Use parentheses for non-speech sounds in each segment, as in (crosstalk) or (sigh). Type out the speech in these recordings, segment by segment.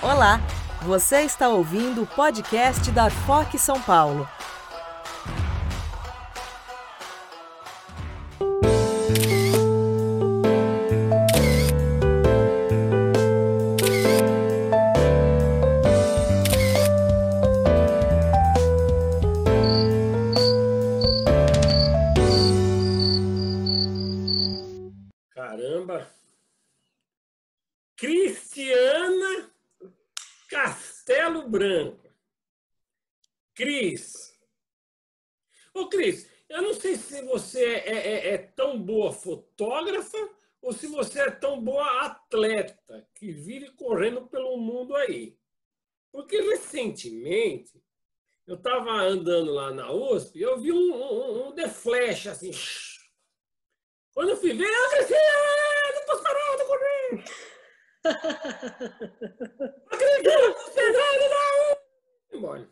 Olá, você está ouvindo o podcast da FOC São Paulo. Estava andando lá na USP eu vi um, um, um The Flash assim. Quando eu fui ver, eu Cristiana, não posso parar, eu tô correndo. (laughs) Acredito, concentrado na Embora.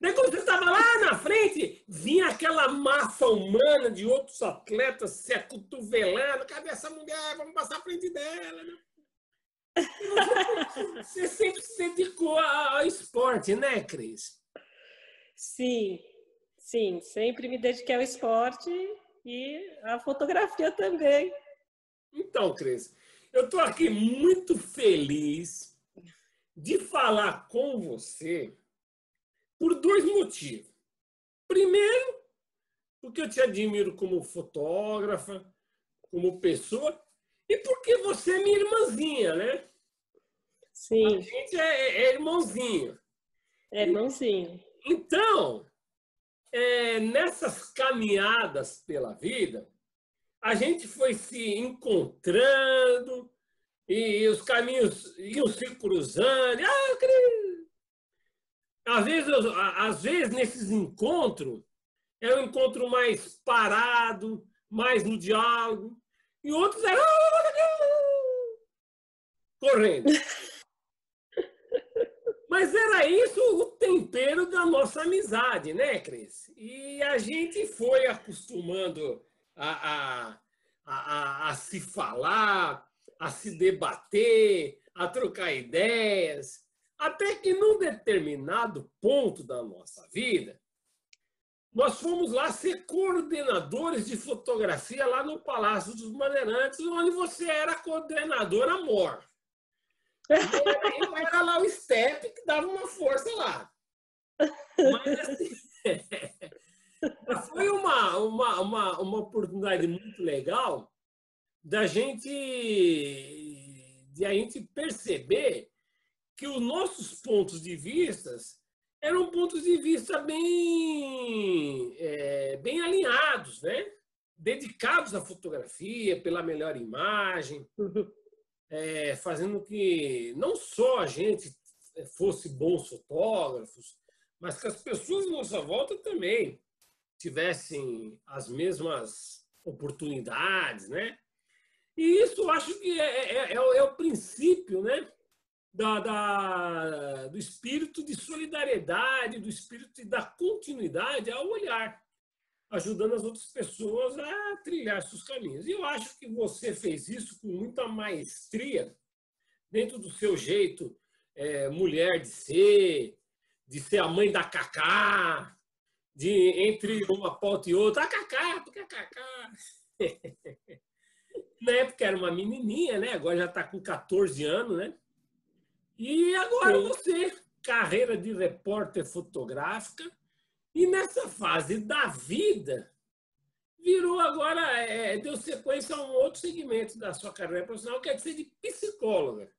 Daí, quando você estava lá na frente, vinha aquela massa humana de outros atletas se acotovelando. Cadê essa mulher? Vamos passar à frente dela. né? Você, você sempre se dedicou ao esporte, né, Cris? Sim, sim, sempre me dediquei ao esporte e à fotografia também. Então, Cris, eu estou aqui muito feliz de falar com você por dois motivos. Primeiro, porque eu te admiro como fotógrafa, como pessoa, e porque você é minha irmãzinha, né? A Sim, gente é, é irmãozinho. é irmãozinho. Então, é, nessas caminhadas pela vida, a gente foi se encontrando e os caminhos iam se cruzando. Ah, Cris! Às vezes, eu- às vezes, nesses encontros, é um encontro mais parado, mais no diálogo, e outros eram correndo. (laughs) Mas era isso o tempero da nossa amizade, né, Cris? E a gente foi acostumando a, a, a, a- se falar, a se debater, a trocar ideias, até que num determinado ponto da nossa vida, nós fomos lá ser coordenadores de fotografia lá no Palácio dos Bandeirantes, onde você era coordenador amor. Eu era lá o step que dava uma força lá. Mas assim, (laughs) foi uma, uma, uma, uma oportunidade muito legal da gente, de a gente perceber que os nossos pontos de vistas eram pontos de vista bem, é, bem alinhados, né? dedicados à fotografia, pela melhor imagem (laughs) é, fazendo que não só a gente fosse bons fotógrafos, mas que as pessoas à nossa volta também tivessem as mesmas oportunidades, né? E isso acho que é, é- é o- é o princípio, né? Da, da- do espírito de solidariedade, do espírito da continuidade ao olhar, ajudando as outras pessoas a trilhar seus caminhos. E eu acho que você fez isso com muita maestria, dentro do seu jeito é, mulher de ser, de ser a mãe da Cacá, de entre uma pauta e outra, a Cacá, porque a Cacá. (laughs) Na época era uma menininha, né? Agora já está com 14 anos, né? E agora você, carreira de repórter fotográfica, e nessa fase da vida, virou agora, é, deu sequência a um outro segmento da sua carreira profissional, que é de ser de psicóloga.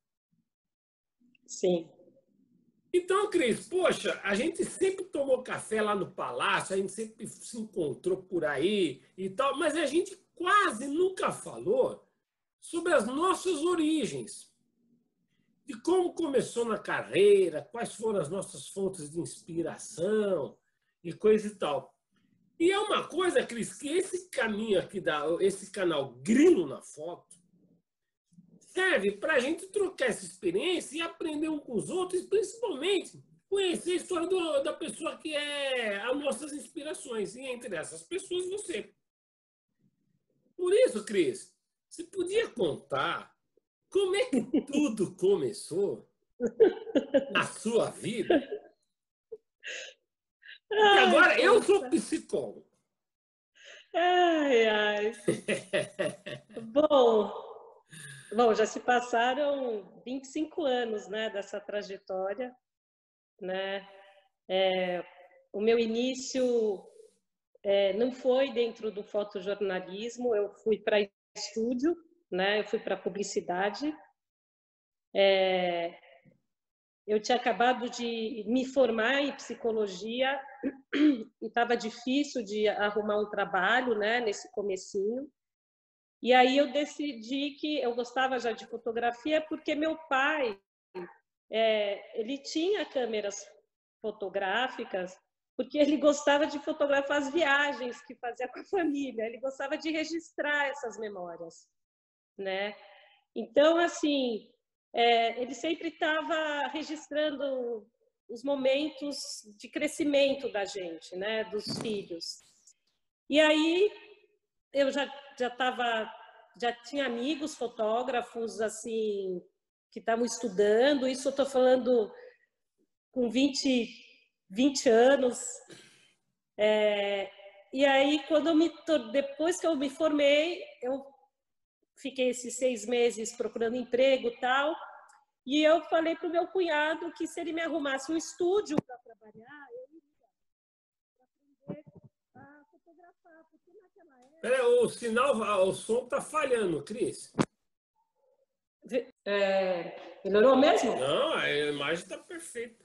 Sim, Então, Cris, poxa, a gente sempre tomou café lá no palácio, a gente sempre se encontrou por aí e tal, mas a gente quase nunca falou sobre as nossas origens. De como começou na carreira, quais foram as nossas fontes de inspiração e coisa e tal. E é uma coisa, Cris, que esse caminho aqui, da, esse canal Grilo na Foto, serve para a gente trocar essa experiência e aprender um com os outros, principalmente conhecer a história do- da pessoa que é as nossas inspirações. E entre essas pessoas, você. Por isso, Cris, você podia contar como é que (laughs) tudo começou na sua vida. E agora eu sou psicólogo. Ai, ai. (laughs) bom, bom, já se passaram 25 anos, né, dessa trajetória, né? É, o meu início é, não foi dentro do fotojornalismo, eu fui para estúdio, né? Eu fui para publicidade. É, eu tinha acabado de me formar em psicologia e estava difícil de arrumar um trabalho, né, nesse comecinho. E aí eu decidi que eu gostava já de fotografia porque meu pai, é, ele tinha câmeras fotográficas porque ele gostava de fotografar as viagens que fazia com a família, ele gostava de registrar essas memórias, né? Então, assim, é, ele sempre estava registrando os momentos de crescimento da gente, né, dos filhos. E aí eu já já estava já tinha amigos fotógrafos assim que estavam estudando, isso eu estou falando com 20, 20 anos. É, e aí, quando eu me, depois que eu me formei, eu fiquei esses seis meses procurando emprego tal, e eu falei para o meu cunhado que se ele me arrumasse um estúdio para trabalhar, eu iria aprender a fotografar, porque naquela época... Pera, o sinal, o som está falhando, Cris. É, melhorou mesmo? Não, a imagem está perfeita.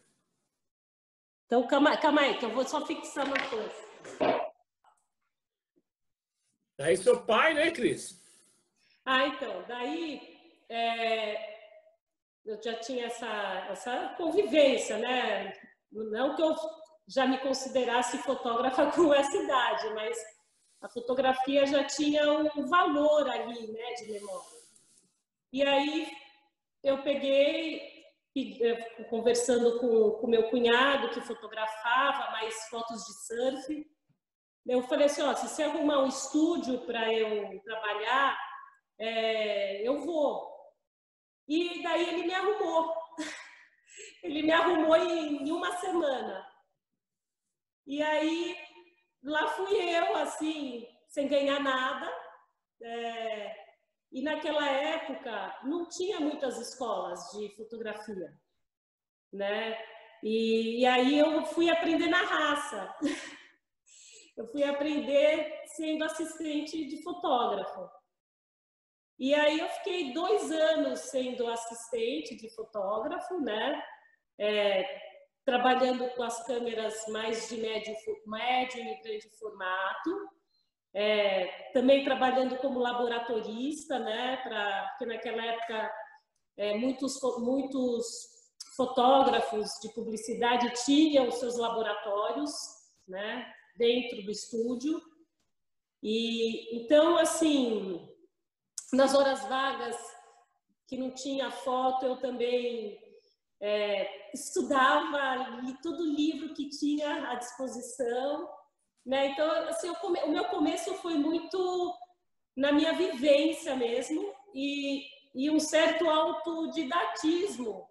Então, calma, calma aí, que eu vou só fixar uma coisa. Daí seu pai, né, Cris? Ah, então, daí é, eu já tinha essa, essa convivência, né? Não que eu já me considerasse fotógrafa (laughs) com essa idade, mas a fotografia já tinha um valor ali, né, de memória. E aí eu peguei, conversando com o meu cunhado, que fotografava mais fotos de surf, eu falei assim, ó, se você arrumar um estúdio para eu trabalhar, é, eu vou. E daí ele me arrumou. (laughs) Ele me arrumou em, uma semana. E aí lá fui eu, assim, sem ganhar nada. É, e naquela época não tinha muitas escolas de fotografia, né? E, e aí eu fui aprender na raça. (laughs) Eu fui aprender sendo assistente de fotógrafo. E aí eu fiquei dois anos sendo assistente de fotógrafo, né? É, trabalhando com as câmeras mais de médio, médio e grande formato. É, também trabalhando como laboratorista, né? Pra, porque naquela época é, muitos, muitos fotógrafos de publicidade tinham seus laboratórios, né? Dentro do estúdio. E então, assim, nas horas vagas, que não tinha foto, eu também é, estudava, li todo livro que tinha à disposição. Né? Então, assim, come... o meu começo foi muito na minha vivência mesmo e, e um certo autodidatismo.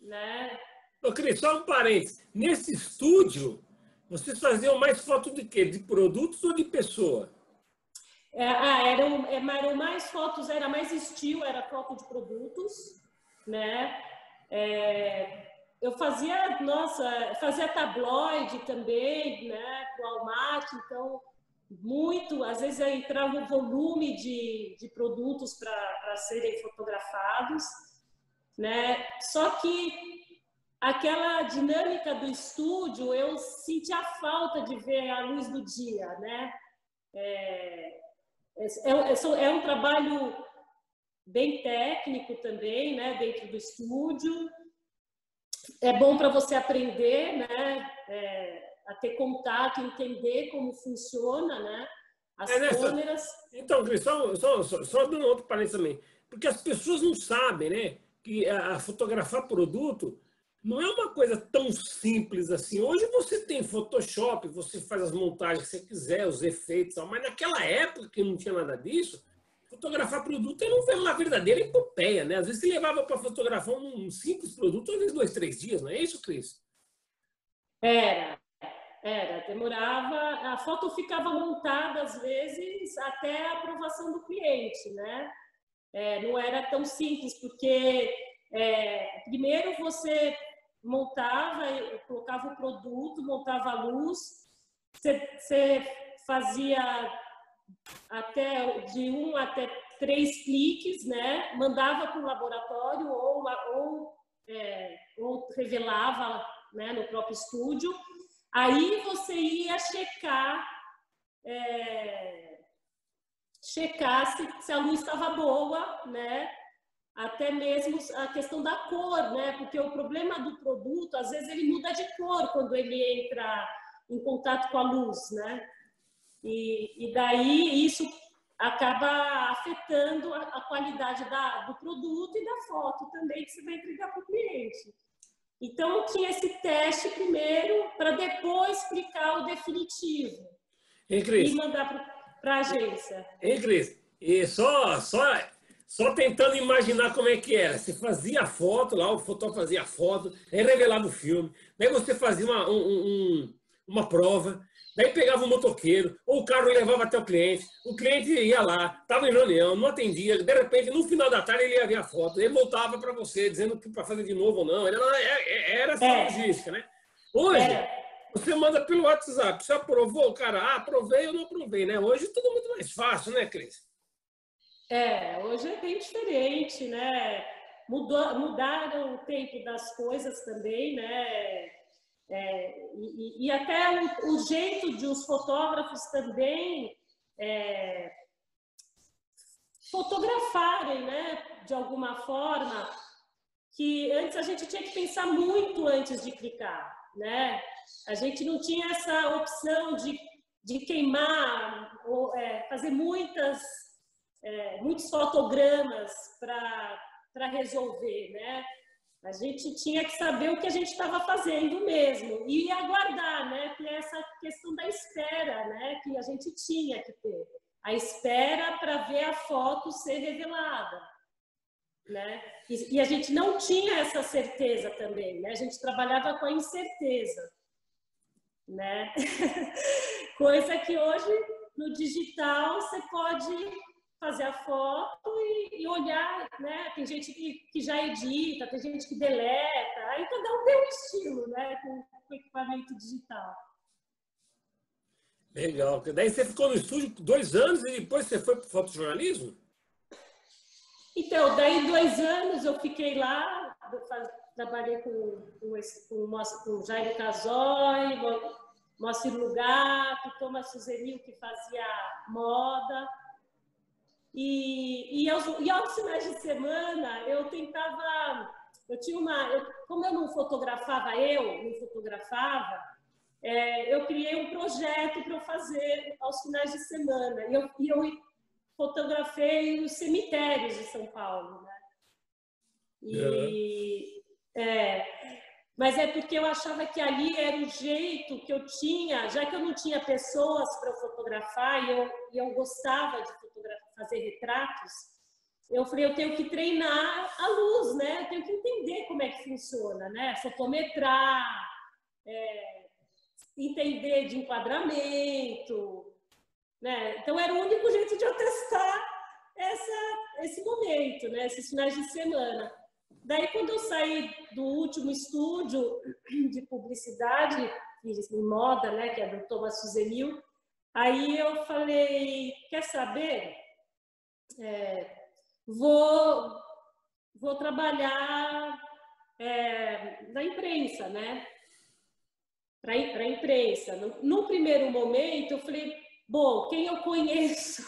Né? Ô, Cris, só um parênteses. Nesse estúdio, vocês faziam mais foto de quê? De produtos ou de pessoa? É, ah, eram, é, eram mais fotos, era mais estilo, era foto de produtos, né? É, eu fazia, nossa, fazia tabloide também, né? Com Walmart, então muito, às vezes entrava um volume de, de produtos para serem fotografados, né? Só que aquela dinâmica do estúdio, eu sentia falta de ver a luz do dia, né? É, é, é, é um trabalho bem técnico também, né, dentro do estúdio. É bom para você aprender, né, é, a ter contato, entender como funciona, né, as é, né, câmeras. Só, então, Cris, só, só, só, só dando outro parênteses também, porque as pessoas não sabem, né, que a, a fotografar produto não é uma coisa tão simples assim. Hoje você tem Photoshop, você faz as montagens que você quiser, os efeitos, mas naquela época que não tinha nada disso, fotografar produto era uma verdadeira epopeia, né? Às vezes você levava para fotografar um simples produto, às vezes dois, três dias, não é isso, Cris? Era, era. Demorava, a foto ficava montada, às vezes, até a aprovação do cliente, né? É, não era tão simples, porque é, primeiro você montava, colocava o produto, montava a luz, você, fazia até de um até três cliques, né? Mandava para o laboratório ou, ou, é, ou revelava né, no próprio estúdio. Aí você ia checar, é, checar se, se a luz estava boa, né? Até mesmo a questão da cor, né? Porque o problema do produto, às vezes ele muda de cor quando ele entra em contato com a luz, né? E, e daí isso acaba afetando a, a qualidade da, do produto e da foto também que você vai entregar para o cliente. Então, tinha esse teste primeiro para depois explicar o definitivo Ei, Cris. e mandar para a agência. Hein, Cris? E só, só, só tentando imaginar como é que era. Você fazia a foto lá, o fotógrafo fazia a foto, aí revelava o filme, daí você fazia uma, um, um, uma prova, Daí pegava o motoqueiro, ou o carro levava até o cliente, o cliente ia lá, estava em reunião, não atendia, de repente, no final da tarde, ele ia ver a foto, ele voltava para você, dizendo que para fazer de novo ou não. Era, era essa é. logística, né? Hoje, é. você manda pelo WhatsApp, você aprovou, cara, ah, aprovei ou não aprovei, né? Hoje tudo muito mais fácil, né, Cris? É, hoje é bem diferente, né? Mudou, mudaram o tempo das coisas também, né? É, e, e, até o, o, jeito de os fotógrafos também é, fotografarem, né, de alguma forma, que antes a gente tinha que pensar muito antes de clicar, né? A gente não tinha essa opção de, de queimar ou é, fazer muitas é, muitos fotogramas para resolver, né? A gente tinha que saber o que a gente estava fazendo mesmo e aguardar, né? Que é essa questão da espera, né? Que a gente tinha que ter. A espera para ver a foto ser revelada, né? E, e, a gente não tinha essa certeza também, né? A gente trabalhava com a incerteza, né? (laughs) Coisa que hoje no digital você pode fazer a foto e, e, olhar, né? Tem gente que, que já edita, tem gente que deleta, aí cada um tem um estilo, né? Com, com equipamento digital. Legal. Daí você ficou no estúdio dois anos e depois você foi para o fotojornalismo? Então, daí dois anos eu fiquei lá, trabalhei com, com, com, com Jair Casói, Moacir Lugato, Thomas Suzenil, que fazia moda. E, e, aos, e aos finais de semana eu tentava, eu tinha uma, eu, como eu não fotografava eu, não fotografava, é, eu criei um projeto para eu fazer aos finais de semana. E eu, e eu fotografei os cemitérios de São Paulo, né? E, é, mas é porque eu achava que ali era o jeito que eu tinha, já que eu não tinha pessoas para fotografar e eu, e eu gostava de fazer retratos, eu falei, eu tenho que treinar a luz, né? Eu tenho que entender como é que funciona, né? Fotometrar, é, entender de enquadramento, né? Então era o único jeito de eu testar essa, esse momento, né? Esses finais de semana. Daí, quando eu saí do último estúdio (clears throat) de publicidade, em moda, né, que é do Thomas Suzenil, aí eu falei, quer saber? É, vou, vou trabalhar é, na imprensa, né? Para a imprensa. No, primeiro momento, eu falei, bom, quem eu conheço?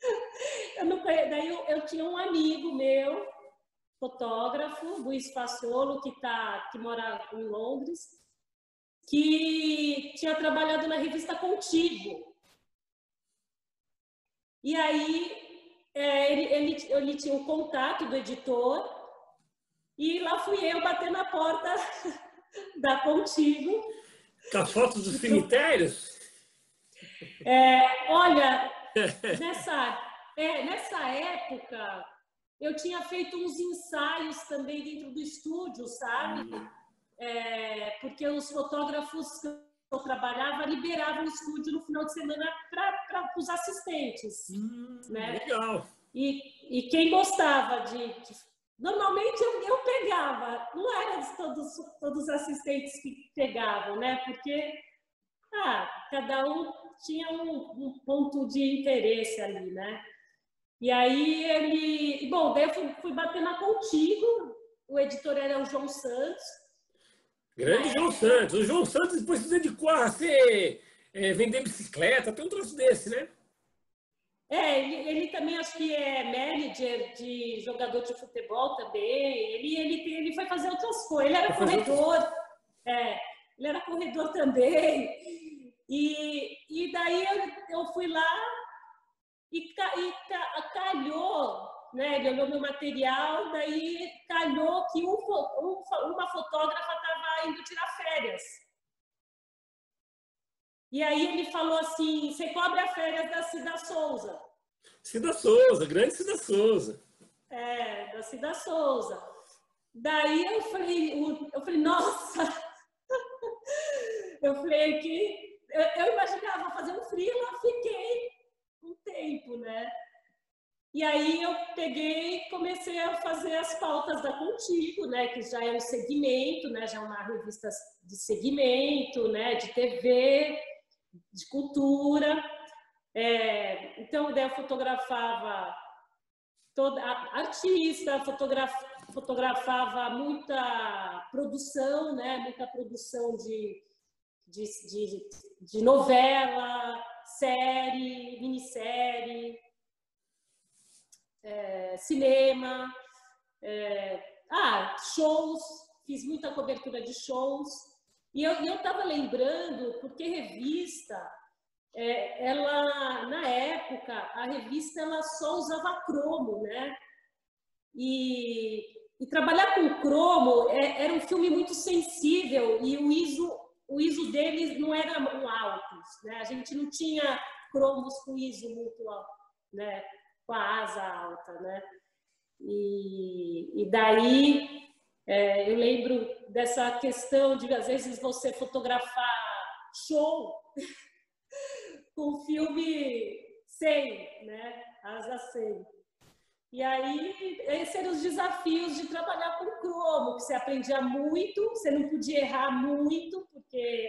(laughs) eu não, daí eu, eu tinha um amigo meu fotógrafo, Luiz Fassolo, que, tá, que mora em Londres, que tinha trabalhado na revista Contigo. E aí é, ele, ele, ele tinha o contato do editor e lá fui eu bater na porta (laughs) da Contigo. Com as fotos dos cemitérios? É, olha, nessa é, nessa época, eu tinha feito uns ensaios também dentro do estúdio, sabe? Uhum. É, porque os fotógrafos eu trabalhava liberavam o estúdio no final de semana para os assistentes. Hum, né? Legal. E, e quem gostava de, de Normalmente eu, eu, pegava, não eram todos, todos os assistentes que pegavam, né? Porque ah, cada um tinha um, um, ponto de interesse ali, né? E aí ele. Bom, daí eu fui, fui bater na contigo, o editor era o João Santos. Grande João Santos. O João Santos depois se dedicou a ser, é, vender bicicleta, tem um troço desse, né? É, ele, ele, também acho que é manager de jogador de futebol também. Ele, ele, ele foi fazer outras coisas. Ele era corredor, é, ele era corredor também. E, e daí eu, eu fui lá e, e calhou, né? Ele olhou meu material, daí calhou que um, um, uma fotógrafa indo tirar férias. E aí ele falou assim: você cobre a férias da Cida Souza. Cida Souza, grande Cida Souza. É, da Cida Souza. Daí eu falei, eu falei, nossa! (laughs) eu falei que eu, eu imaginava fazer um freela, fiquei um tempo, né? E aí eu peguei e comecei a fazer as pautas da Contigo, né, que já é um segmento, né, já é uma revista de segmento, né, de TV, de cultura. É, então, eu fotografava toda artista, fotograf, fotografava muita produção, né? Muita produção de, de, de, de novela, série, minissérie, é, cinema, é, ah, shows, fiz muita cobertura de shows. E eu estava lembrando, porque revista, é, ela, na época, a revista ela só usava cromo, né? E, e trabalhar com cromo é, era um filme muito sensível e o ISO, o ISO deles não era um altos, né? A gente não tinha cromos com ISO muito alto, né? Com a asa alta, né? E, e daí é, eu lembro dessa questão de, às vezes, você fotografar show (laughs) com filme sem, né? Asa sem. E aí, esses eram os desafios de trabalhar com cromo, que você aprendia muito, você não podia errar muito, porque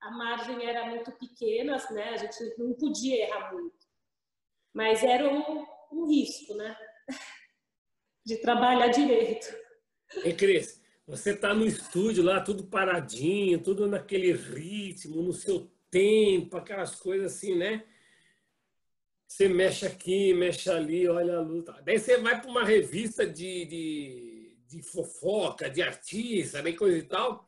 a margem era muito pequena, né? A gente não podia errar muito. Mas era um, risco, né? De trabalhar direito. E Cris, você está no estúdio lá, tudo paradinho, tudo naquele ritmo, no seu tempo, aquelas coisas assim, né? Você mexe aqui, mexe ali, olha a luta. Daí você vai para uma revista de, de, de, fofoca, de artista, né, coisa e tal,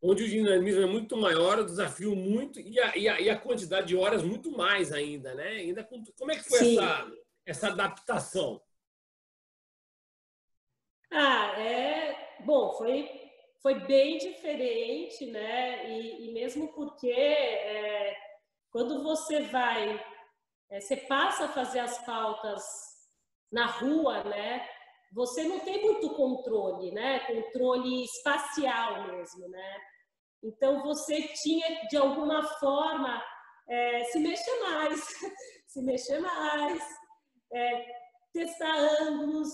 onde o dinamismo é muito maior, o desafio muito, e a, e a, e a quantidade de horas muito mais ainda, né? Ainda com, como é que foi essa, essa adaptação? Ah, é. Bom, foi foi bem diferente, né? E, e mesmo porque é, quando você vai, é, você passa a fazer as pautas na rua, né? Você não tem muito controle, né? Controle espacial mesmo, né? Então você tinha de alguma forma é, se mexer mais, (laughs) se mexer mais, é, testar ângulos,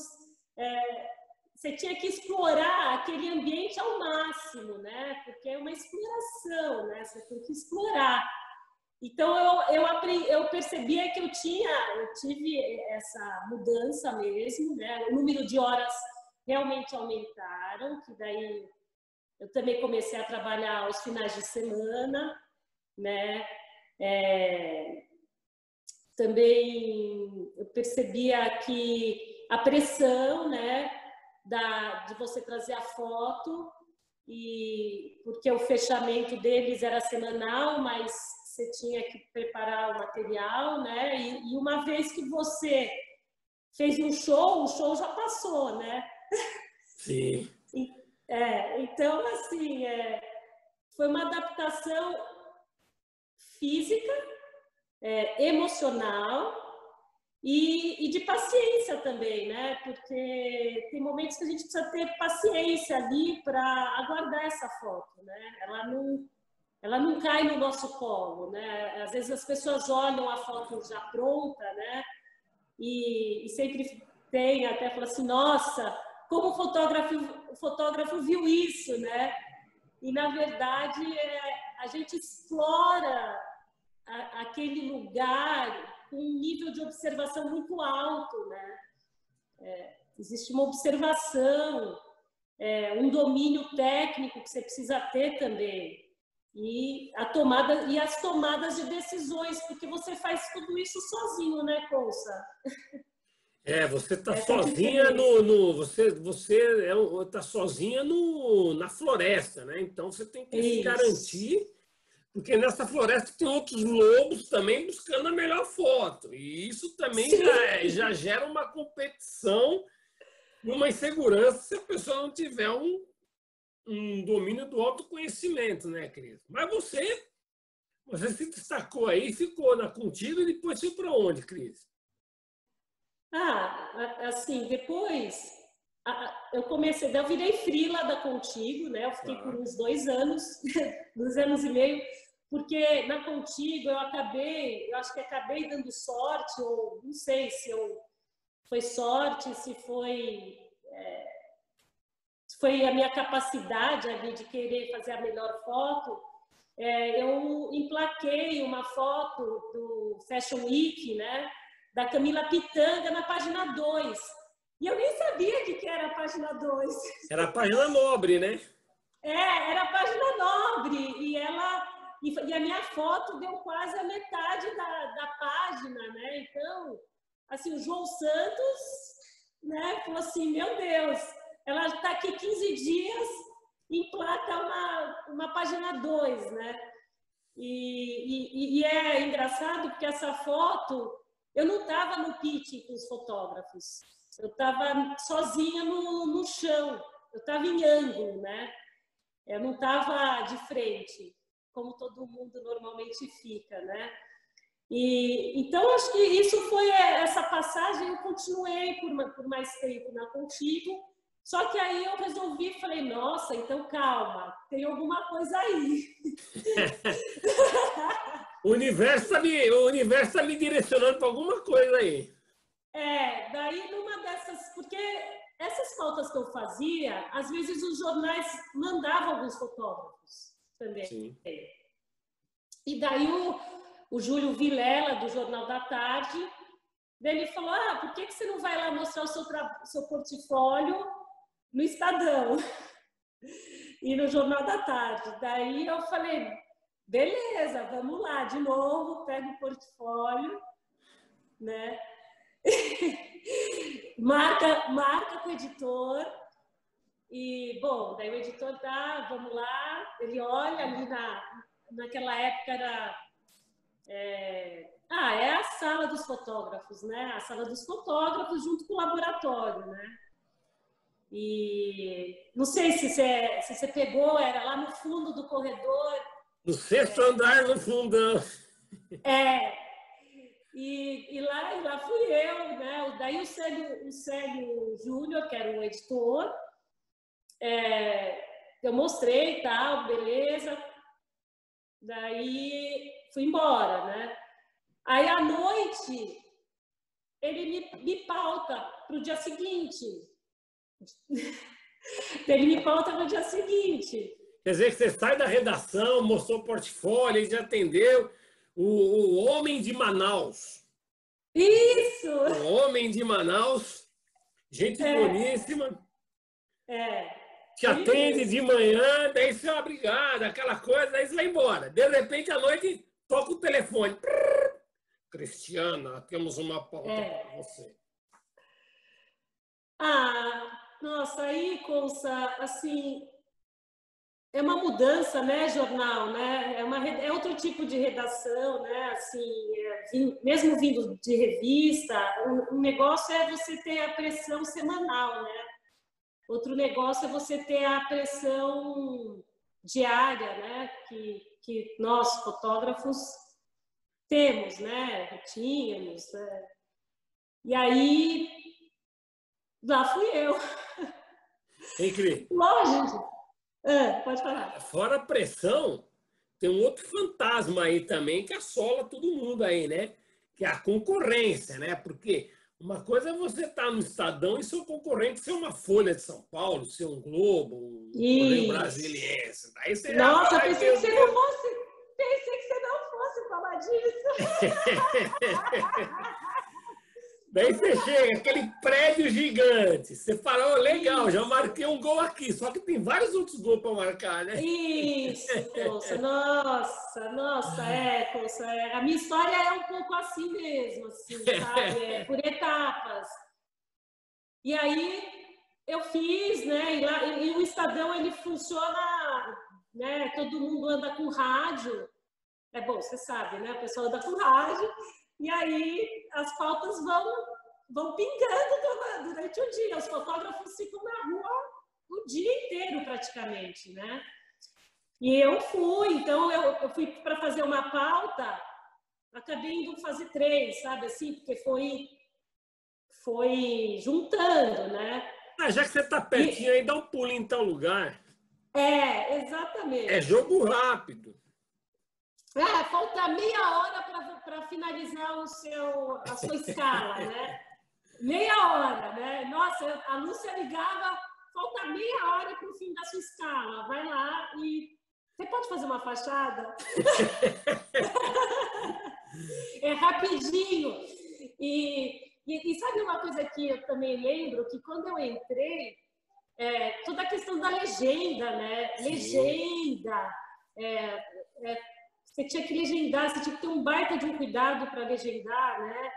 é, você tinha que explorar aquele ambiente ao máximo, né? Porque é uma exploração, né? Você tem que explorar. Então eu eu aprendi, eu percebia que eu tinha, eu tive essa mudança mesmo, né? O número de horas realmente aumentaram, que daí eu também comecei a trabalhar aos finais de semana, né? É, também eu percebia que a pressão, né? da, de você trazer a foto, e porque o fechamento deles era semanal, mas você tinha que preparar o material, né? E, e uma vez que você fez um show, o show já passou, né? Sim. E, é, então, assim, é, foi uma adaptação física, é, emocional e, e, de paciência também, né? Porque tem momentos que a gente precisa ter paciência ali para aguardar essa foto, né? Ela não, ela não cai no nosso colo, né? Às vezes as pessoas olham a foto já pronta, né? E, e sempre tem até fala assim, nossa, como o fotógrafo, o fotógrafo viu isso, né? E na verdade é, a gente explora a, aquele lugar com um nível de observação muito alto, né? É, existe uma observação, é, um domínio técnico que você precisa ter também e a tomada e as tomadas de decisões, porque você faz tudo isso sozinho, né, Consa? (laughs) É, você está é sozinha no, no, você você é, tá sozinha no, na floresta, né? Então você tem que isso. se garantir porque nessa floresta tem outros lobos também buscando a melhor foto. E isso também já, é, já, gera uma competição e uma insegurança se a pessoa não tiver um, um domínio do autoconhecimento, né, Cris? Mas você, você se destacou aí, ficou na contigo e depois foi para onde, Cris? Ah, assim, depois eu comecei, eu virei frila da Contigo, né? Eu fiquei ah. por uns dois anos, (laughs) dois anos e meio, porque na Contigo eu acabei, eu acho que acabei dando sorte, ou não sei se eu foi sorte, se foi é, foi a minha capacidade ali de querer fazer a melhor foto. É, eu emplaquei uma foto do Fashion Week, né, da Camila Pitanga na página 2. E eu nem sabia o que era a página 2. Era a página nobre, né? É, era a página nobre. E ela e, e a minha foto deu quase a metade da, da página, né? Então, assim, o João Santos, né, falou assim, meu Deus, ela está aqui 15 dias, emplaca uma, uma página 2, né? E, e, e, é engraçado porque essa foto, eu não estava no pitch com os fotógrafos, eu estava sozinha no, no chão, eu estava em ângulo, né? Eu não estava de frente como todo mundo normalmente fica, né? E, então, acho que isso foi é, essa passagem, eu continuei por, por mais tempo na Contigo, só que aí eu resolvi, falei, nossa, então calma, tem alguma coisa aí. (laughs) o universo está me, o universo tá me direcionando para alguma coisa aí. É, daí numa dessas, porque essas pautas que eu fazia, às vezes os jornais mandavam alguns fotógrafos também. Sim. E daí o, o Júlio Vilela, do Jornal da Tarde, ele falou, ah, por que, que você não vai lá mostrar o seu, seu portfólio no Estadão (laughs) e no Jornal da Tarde? Daí eu falei, beleza, vamos lá, de novo, pega o portfólio, né? (laughs) marca, marca com o editor, e, bom, daí o editor dá, vamos lá, ele olha ali na, naquela época era. É, ah, é a sala dos fotógrafos, né? A sala dos fotógrafos junto com o laboratório, né? E não sei se você, se você pegou, era lá no fundo do corredor. No sexto é, andar, no fundão. É. E, e, lá, e lá fui eu, né? Daí o Célio, o Célio Júnior, que era o editor, é, eu mostrei tal, beleza. Daí fui embora, né? Aí à noite ele me, me pauta para o dia seguinte. (laughs) ele me pauta para o dia seguinte. Quer dizer que você sai da redação, mostrou o portfólio, ele já atendeu o, o homem de Manaus. Isso! O homem de Manaus, gente é. boníssima. É te atende de manhã, daí você é obrigado, aquela coisa, daí você vai embora. De repente, à noite, toca o telefone. Cristiana, temos uma pauta é. para você. Ah, nossa, aí, Consa, assim, é uma mudança, né, jornal, né? É, uma, é outro tipo de redação, né? Assim, é, mesmo vindo de revista, o, o negócio é você ter a pressão semanal, né? Outro negócio é você ter a pressão diária, né? Que, que nós, fotógrafos, temos, né? Tínhamos. Né? E aí, lá fui eu. Cri? Lógico. É, pode falar. Fora a pressão, tem um outro fantasma aí também que assola todo mundo aí, né? Que é a concorrência, né? Porque uma coisa é você estar tá no Estadão e seu concorrente ser uma Folha de São Paulo, ser um Globo, um Correio Brasiliense. Daí você Nossa, pensei que você não fosse. Pensei que você não fosse falar disso. (laughs) Daí você chega, aquele prédio gigante. Você fala, oh, legal, já marquei um gol aqui. Só que tem vários outros gols para marcar, né? Isso, Coça. Nossa, nossa, é, Coça. É. A minha história é um pouco assim mesmo, assim, sabe? É, por etapas. E aí eu fiz, né? E, lá, e o Estadão, ele funciona, né? Todo mundo anda com rádio. É bom, você sabe, né? A pessoa anda com rádio. E aí as pautas vão, vão pingando durante o dia. Os fotógrafos ficam na rua o dia inteiro praticamente, né? E eu fui, então eu, eu fui para fazer uma pauta, acabei indo fazer três, sabe assim, porque foi foi juntando, né? Ah, já que você está pertinho e... aí, dá um pulo em tal lugar. É, exatamente. É jogo rápido. É, falta meia hora para finalizar o seu, a sua (laughs) escala, né? Meia hora, né? Nossa, a Lúcia ligava, falta meia hora para o fim da sua escala. Vai lá e. Você pode fazer uma fachada? (laughs) é rapidinho. E, e, e, sabe uma coisa que eu também lembro? Que quando eu entrei, é, toda a questão da legenda, né? Legenda. É, é, você tinha que legendar, você tinha que ter um baita de um cuidado para legendar, né?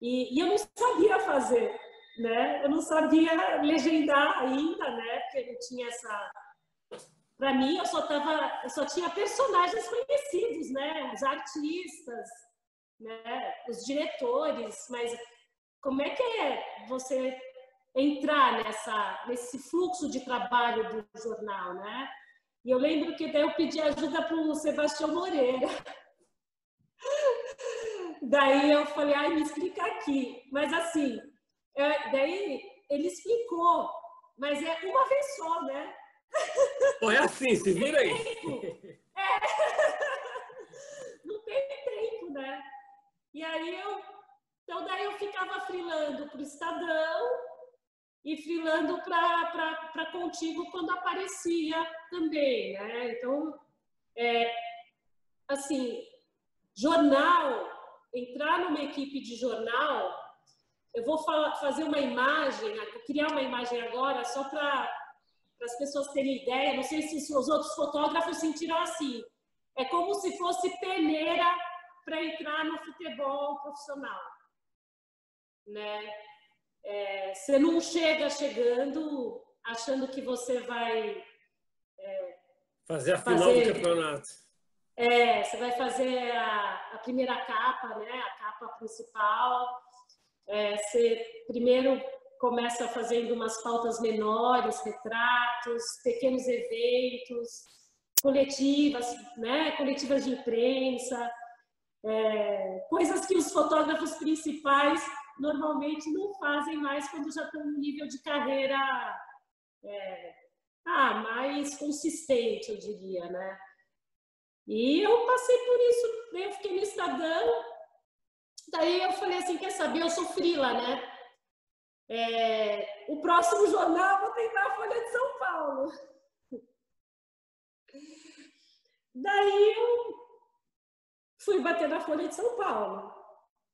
E, e, eu não sabia fazer, né? Eu não sabia legendar ainda, né? Porque não tinha essa. Para mim, eu só tava, eu só tinha personagens conhecidos, né? Os artistas, né? Os diretores, mas como é que é você entrar nessa nesse fluxo de trabalho do jornal, né? E eu lembro que daí eu pedi ajuda para o Sebastião Moreira. Daí eu falei, ai, me explica aqui. Mas assim, é, daí ele explicou, mas é uma vez só, né? Pô, é assim, se vira aí. (laughs) É. Não tem tempo, né? E aí eu. Então daí eu ficava frilando para o Estadão, e filando para contigo quando aparecia também, né? Então, é, assim, jornal, entrar numa equipe de jornal, eu vou fazer uma imagem, criar uma imagem agora só para as pessoas terem ideia, não sei se, se os outros fotógrafos sentiram assim, é como se fosse peneira para entrar no futebol profissional, né? É, você não chega chegando achando que você vai é, fazer a final fazer, do campeonato. É, você vai fazer a, a, primeira capa, né? A capa principal. É, você primeiro começa fazendo umas pautas menores, retratos, pequenos eventos, coletivas, né? Coletivas de imprensa, é, coisas que os fotógrafos principais normalmente não fazem mais quando já estão no nível de carreira é, ah, mais consistente, eu diria, né? E eu passei por isso, né? eu fiquei no Estadão, daí eu falei assim, quer saber, eu sou frila, né? É, o próximo jornal vou tentar a Folha de São Paulo. Daí eu fui bater na Folha de São Paulo.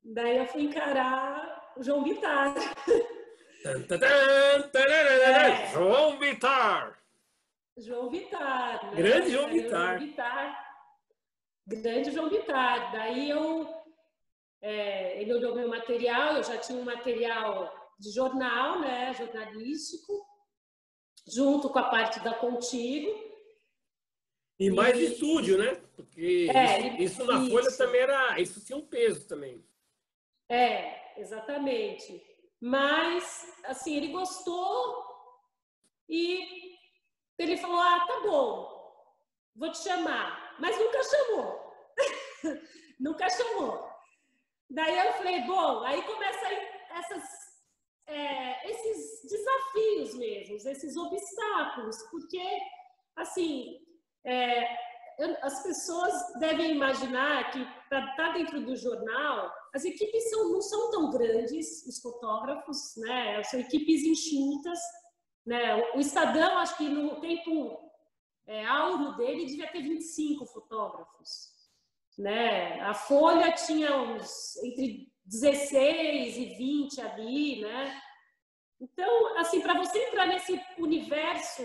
Daí eu fui encarar o João Vitar. é. João Vitar. João Vitar. Né? Grande João Vitar. Grande João Vitar. Daí eu, é, ele olhou meu material, eu já tinha um material de jornal, né, jornalístico, junto com a parte da Contigo. E mais e, estúdio, né? Porque é, isso, isso na isso. Folha também era. Isso tinha um peso também. É, exatamente. Mas, assim, ele gostou e ele falou: ah, tá bom, vou te chamar. Mas nunca chamou. (laughs) nunca chamou. Daí eu falei: bom, aí começa essas, é, esses desafios mesmo, esses obstáculos, porque, assim, é, as pessoas devem imaginar que para estar tá dentro do jornal, as equipes são, não são tão grandes, os fotógrafos, né? São equipes enxutas, né? O Estadão, acho que no tempo é, áureo dele, devia ter 25 fotógrafos, né? A Folha tinha uns entre 16 e 20 ali, né? Então, assim, para você entrar nesse universo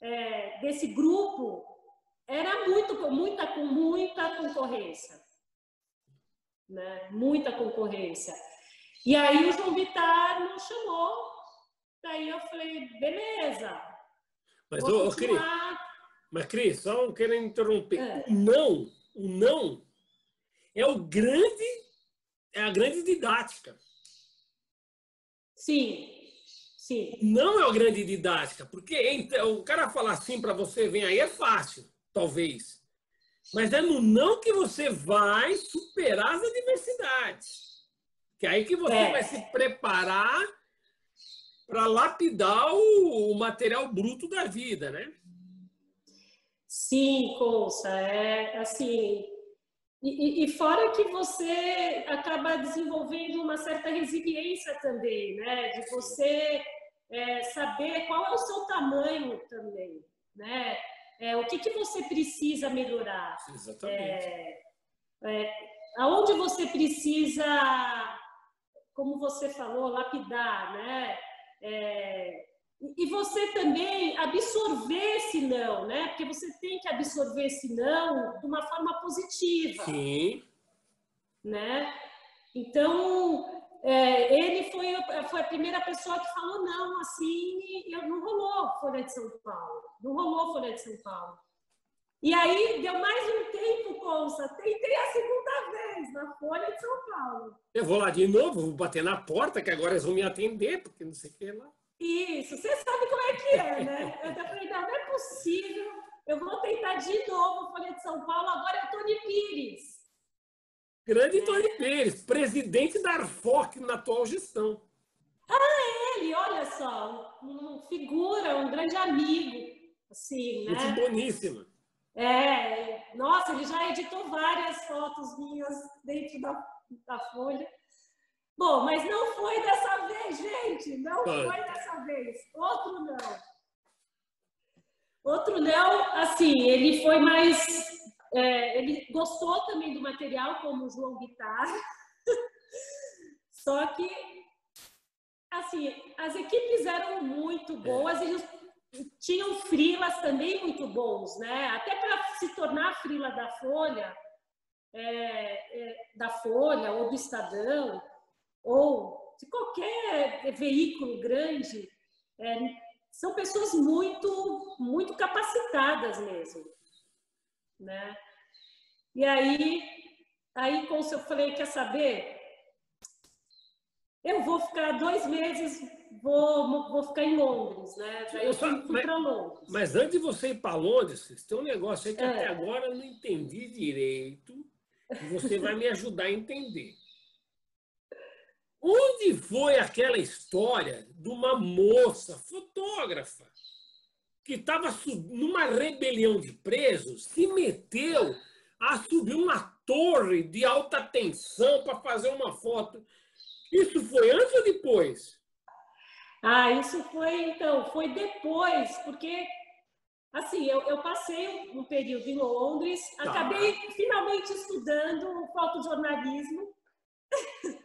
é, desse grupo, era muito, muita, com muita concorrência. Né? Muita concorrência. E aí o João Vitar nos chamou, daí eu falei, beleza. Mas, ô, Cris, mas Cris, só querendo interromper. É. O não, o não é o grande, é a grande didática. Sim, sim. Não é a grande didática, porque o cara falar assim para você, vem aí, é fácil talvez. Mas é no não que você vai superar as adversidades. Que é aí que você é. vai se preparar para lapidar o, o, material bruto da vida, né? Sim, Consa, é assim. E, e, fora que você acaba desenvolvendo uma certa resiliência também, né? De você é, saber qual é o seu tamanho também, né? É, o que, que você precisa melhorar? Exatamente. É, é, aonde você precisa, como você falou, lapidar, né? É, e você também absorver esse não, né? Porque você tem que absorver esse não de uma forma positiva. Sim. Né? Então, é, ele foi, foi a primeira pessoa que falou não, assim, e não rolou Folha de São Paulo. Não rolou Folha de São Paulo. E aí deu mais um tempo, Consa. Tentei a segunda vez na Folha de São Paulo. Eu vou lá de novo, vou bater na porta, que agora eles vão me atender, porque não sei o que lá. Isso, você sabe como é que é, né? Eu falei, não, não é possível. Eu vou tentar de novo Folha de São Paulo, agora é Tony Pires. Grande Tony Pires, presidente da Arfoc na atual gestão. Ah, ele, olha só, uma figura, um grande amigo, assim, né? Muito boníssima. É, nossa, ele já editou várias fotos minhas dentro da, da Folha. Bom, mas não foi dessa vez, gente, não ah. foi dessa vez. Outro não. Outro não, assim, ele foi mais é, ele gostou também do material, como o João Guitarra, (laughs) só que, assim, as equipes eram muito boas e tinham frilas também muito bons, né? Até para se tornar frila da Folha, é, é, da Folha ou do Estadão, ou de qualquer veículo grande, é, são pessoas muito, muito capacitadas mesmo né? E aí, aí como eu falei, quer saber? Eu vou ficar dois meses, vou, vou ficar em Londres, né? Daí eu fui, fui para Londres. Mas antes de você ir para Londres, tem um negócio aí que é. até agora eu não entendi direito, e você vai me ajudar a entender. Onde foi aquela história de uma moça fotógrafa que estava numa rebelião de presos, se meteu a subir uma torre de alta tensão para fazer uma foto. Isso foi antes ou depois? Ah, isso foi, então, foi depois, porque, assim, eu, eu passei um período em Londres, tá. acabei finalmente estudando fotojornalismo, (laughs)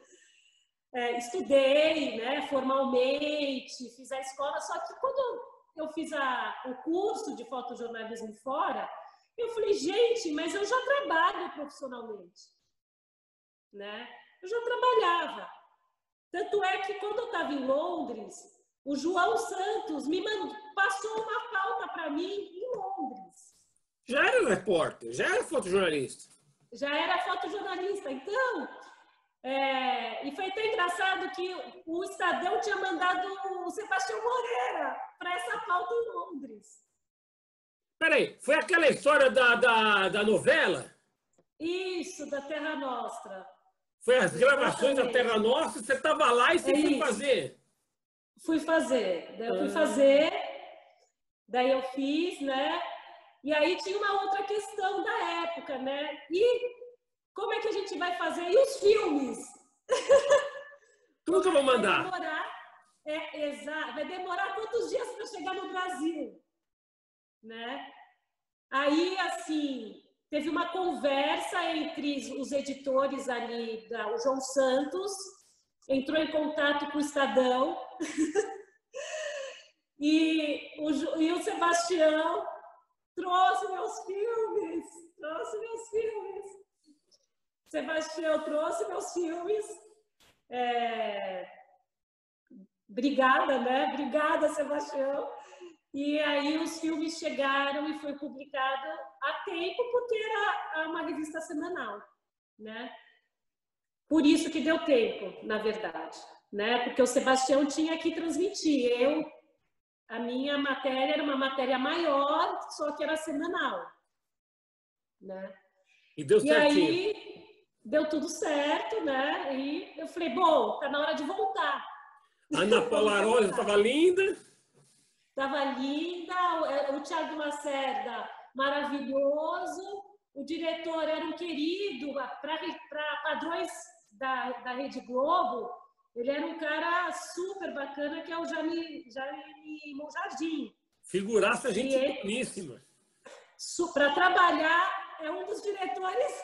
é, estudei, né, formalmente, fiz a escola, só que quando eu fiz a, o curso de fotojornalismo fora, eu falei, gente, mas eu já trabalho profissionalmente, né? Eu já trabalhava. Tanto é que quando eu estava em Londres, o João Santos me mandou, passou uma pauta para mim em Londres. Já era repórter, já era fotojornalista. Já era fotojornalista. Então, é, e foi até engraçado que o Estadão tinha mandado o Sebastião Moreira para essa pauta em Londres. Peraí, foi aquela história da, da, da novela? Isso, da Terra Nostra. Foi as gravações da Terra Nossa, você estava lá e você é foi isso. fazer. Fui fazer. Eu fui ah. fazer, daí eu fiz, né? E aí tinha uma outra questão da época, né? E como é que a gente vai fazer? E os filmes? (laughs) Tudo que eu vou mandar. Vai demorar, é, exato, vai demorar quantos dias para chegar no Brasil? Né? Aí, assim, teve uma conversa entre os editores ali, da, o João Santos entrou em contato com o Estadão (laughs) e, o, e o Sebastião trouxe meus filmes, trouxe meus filmes. Sebastião trouxe meus filmes. É... Obrigada, né? Obrigada, Sebastião. E aí os filmes chegaram e foi publicado a tempo, porque era uma revista semanal, né? Por isso que deu tempo, na verdade, né? Porque o Sebastião tinha que transmitir. Eu a minha matéria era uma matéria maior, só que era semanal. Né? E deu certinho. E aí deu tudo certo, né? E eu falei, bom, tá na hora de voltar. Ana (laughs) Paula estava linda. Estava linda, o Thiago Lacerda, maravilhoso. O diretor era um querido, para padrões da, da Rede Globo, ele era um cara super bacana, que é o Jaime, Jaime Monjardim. Figuraça gente boníssima. Para trabalhar, é um dos diretores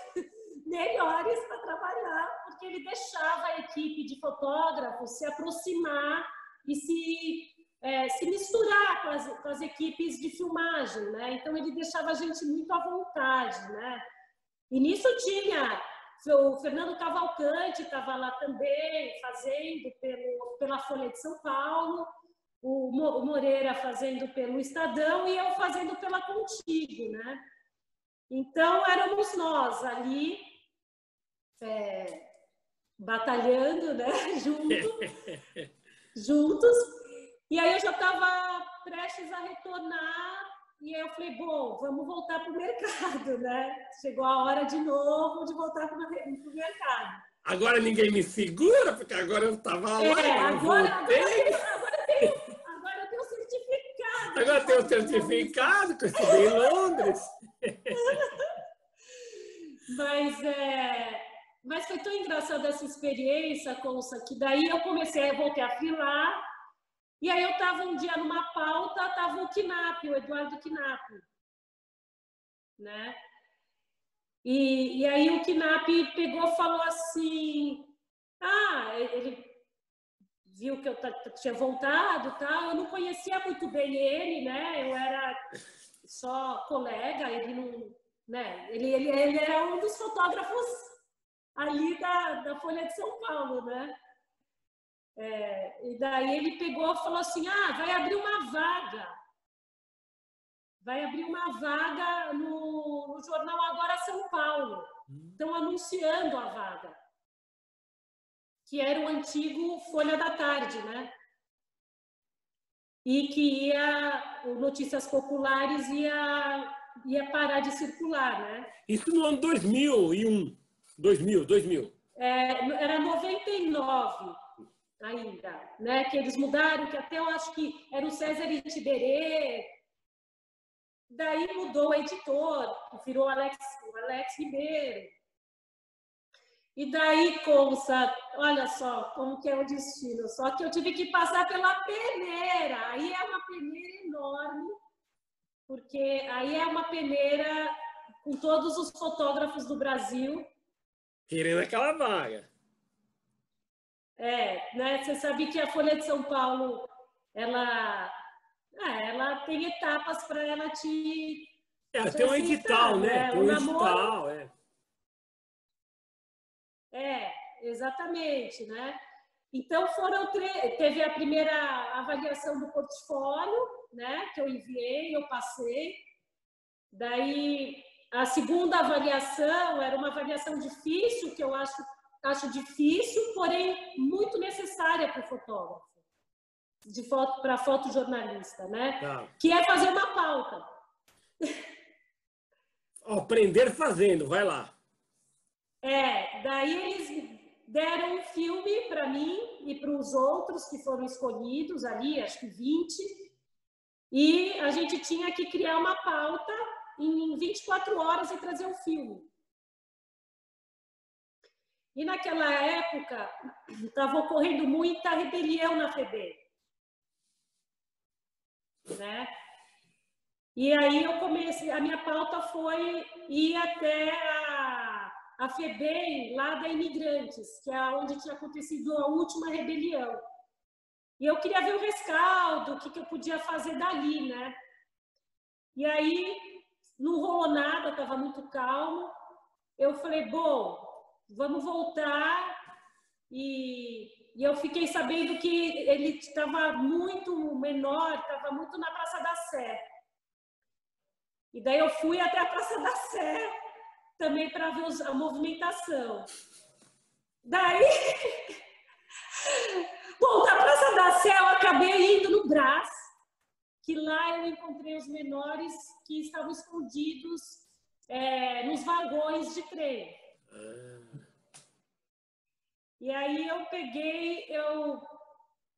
melhores para trabalhar, porque ele deixava a equipe de fotógrafos se aproximar e se, é, se misturar com as, com as equipes de filmagem, né? Então ele deixava a gente muito à vontade, né? E nisso tinha o Fernando Cavalcante estava lá também, fazendo pelo, pela Folha de São Paulo, o Moreira fazendo pelo Estadão e eu fazendo pela Contigo, né? Então, éramos nós ali, é, batalhando, né? (laughs) Junto, juntos. E aí eu já estava prestes a retornar e aí eu falei, bom, vamos voltar para o mercado, (laughs) né? Chegou a hora de novo de voltar para o mercado. Agora ninguém me segura, porque agora eu estava lá. É, agora, agora, tem, agora, tem, agora eu tenho o certificado. Agora tem o certificado que eu estudei em Londres. (laughs) Mas, é, mas foi tão engraçada essa experiência, Consa, que daí eu comecei, a voltar a filar e aí eu estava um dia numa pauta, estava o Knapp, o Eduardo Knapp, né? E, e aí o Knapp pegou falou assim, ah, ele viu que eu tinha voltado, tal. Eu não conhecia muito bem ele, né? Eu era só colega, ele não, né? Ele, ele, ele era um dos fotógrafos ali da, da Folha de São Paulo, né? É, e daí ele pegou e falou assim: ah, vai abrir uma vaga. Vai abrir uma vaga no, no jornal Agora São Paulo. Estão anunciando a vaga. Que era o antigo Folha da Tarde, né? E que ia, o Notícias Populares ia, ia parar de circular, né? Isso no ano 2001. 2000, 2000. É, era 99 ainda, né? Que eles mudaram, que até eu acho que era o César Itiberê. Daí mudou o editor, virou Alex, o Alex Ribeiro. E daí, Consa, olha só como que é o destino. Só que eu tive que passar pela peneira. Aí é uma peneira enorme, porque aí é uma peneira com todos os fotógrafos do Brasil. Querendo aquela vaga. É, né? Você sabe que a Folha de São Paulo, ela, é, ela tem etapas para ela te. É, tem um edital, né? né? Tem um edital, é. É, exatamente, né? Então foram teve a primeira avaliação do portfólio, né? Que eu enviei, eu passei. Daí a segunda avaliação era uma avaliação difícil que eu acho acho difícil, porém muito necessária para o fotógrafo, de foto para fotojornalista, né? Tá. Que é fazer uma pauta. (laughs) Aprender fazendo, vai lá. É, daí eles deram um filme para mim e para os outros que foram escolhidos ali, acho que 20, e a gente tinha que criar uma pauta em 24 horas e trazer o um filme. E naquela época estava ocorrendo muita rebelião na FEBEM. Né? E aí eu comecei, a minha pauta foi ir até a, a FEBEM, lá da Imigrantes, que é onde tinha acontecido a última rebelião. E eu queria ver o rescaldo, o que, que eu podia fazer dali, né? E aí não rolou nada, estava muito calmo. Eu falei, bom, vamos voltar. E, e eu fiquei sabendo que ele estava muito menor, estava muito na Praça da Sé. E daí eu fui até a Praça da Sé também para ver a movimentação. Daí, (laughs) bom, da Praça da Sé eu acabei indo no Brás, que lá eu encontrei os menores que estavam escondidos é, nos vagões de trem. E aí eu peguei, eu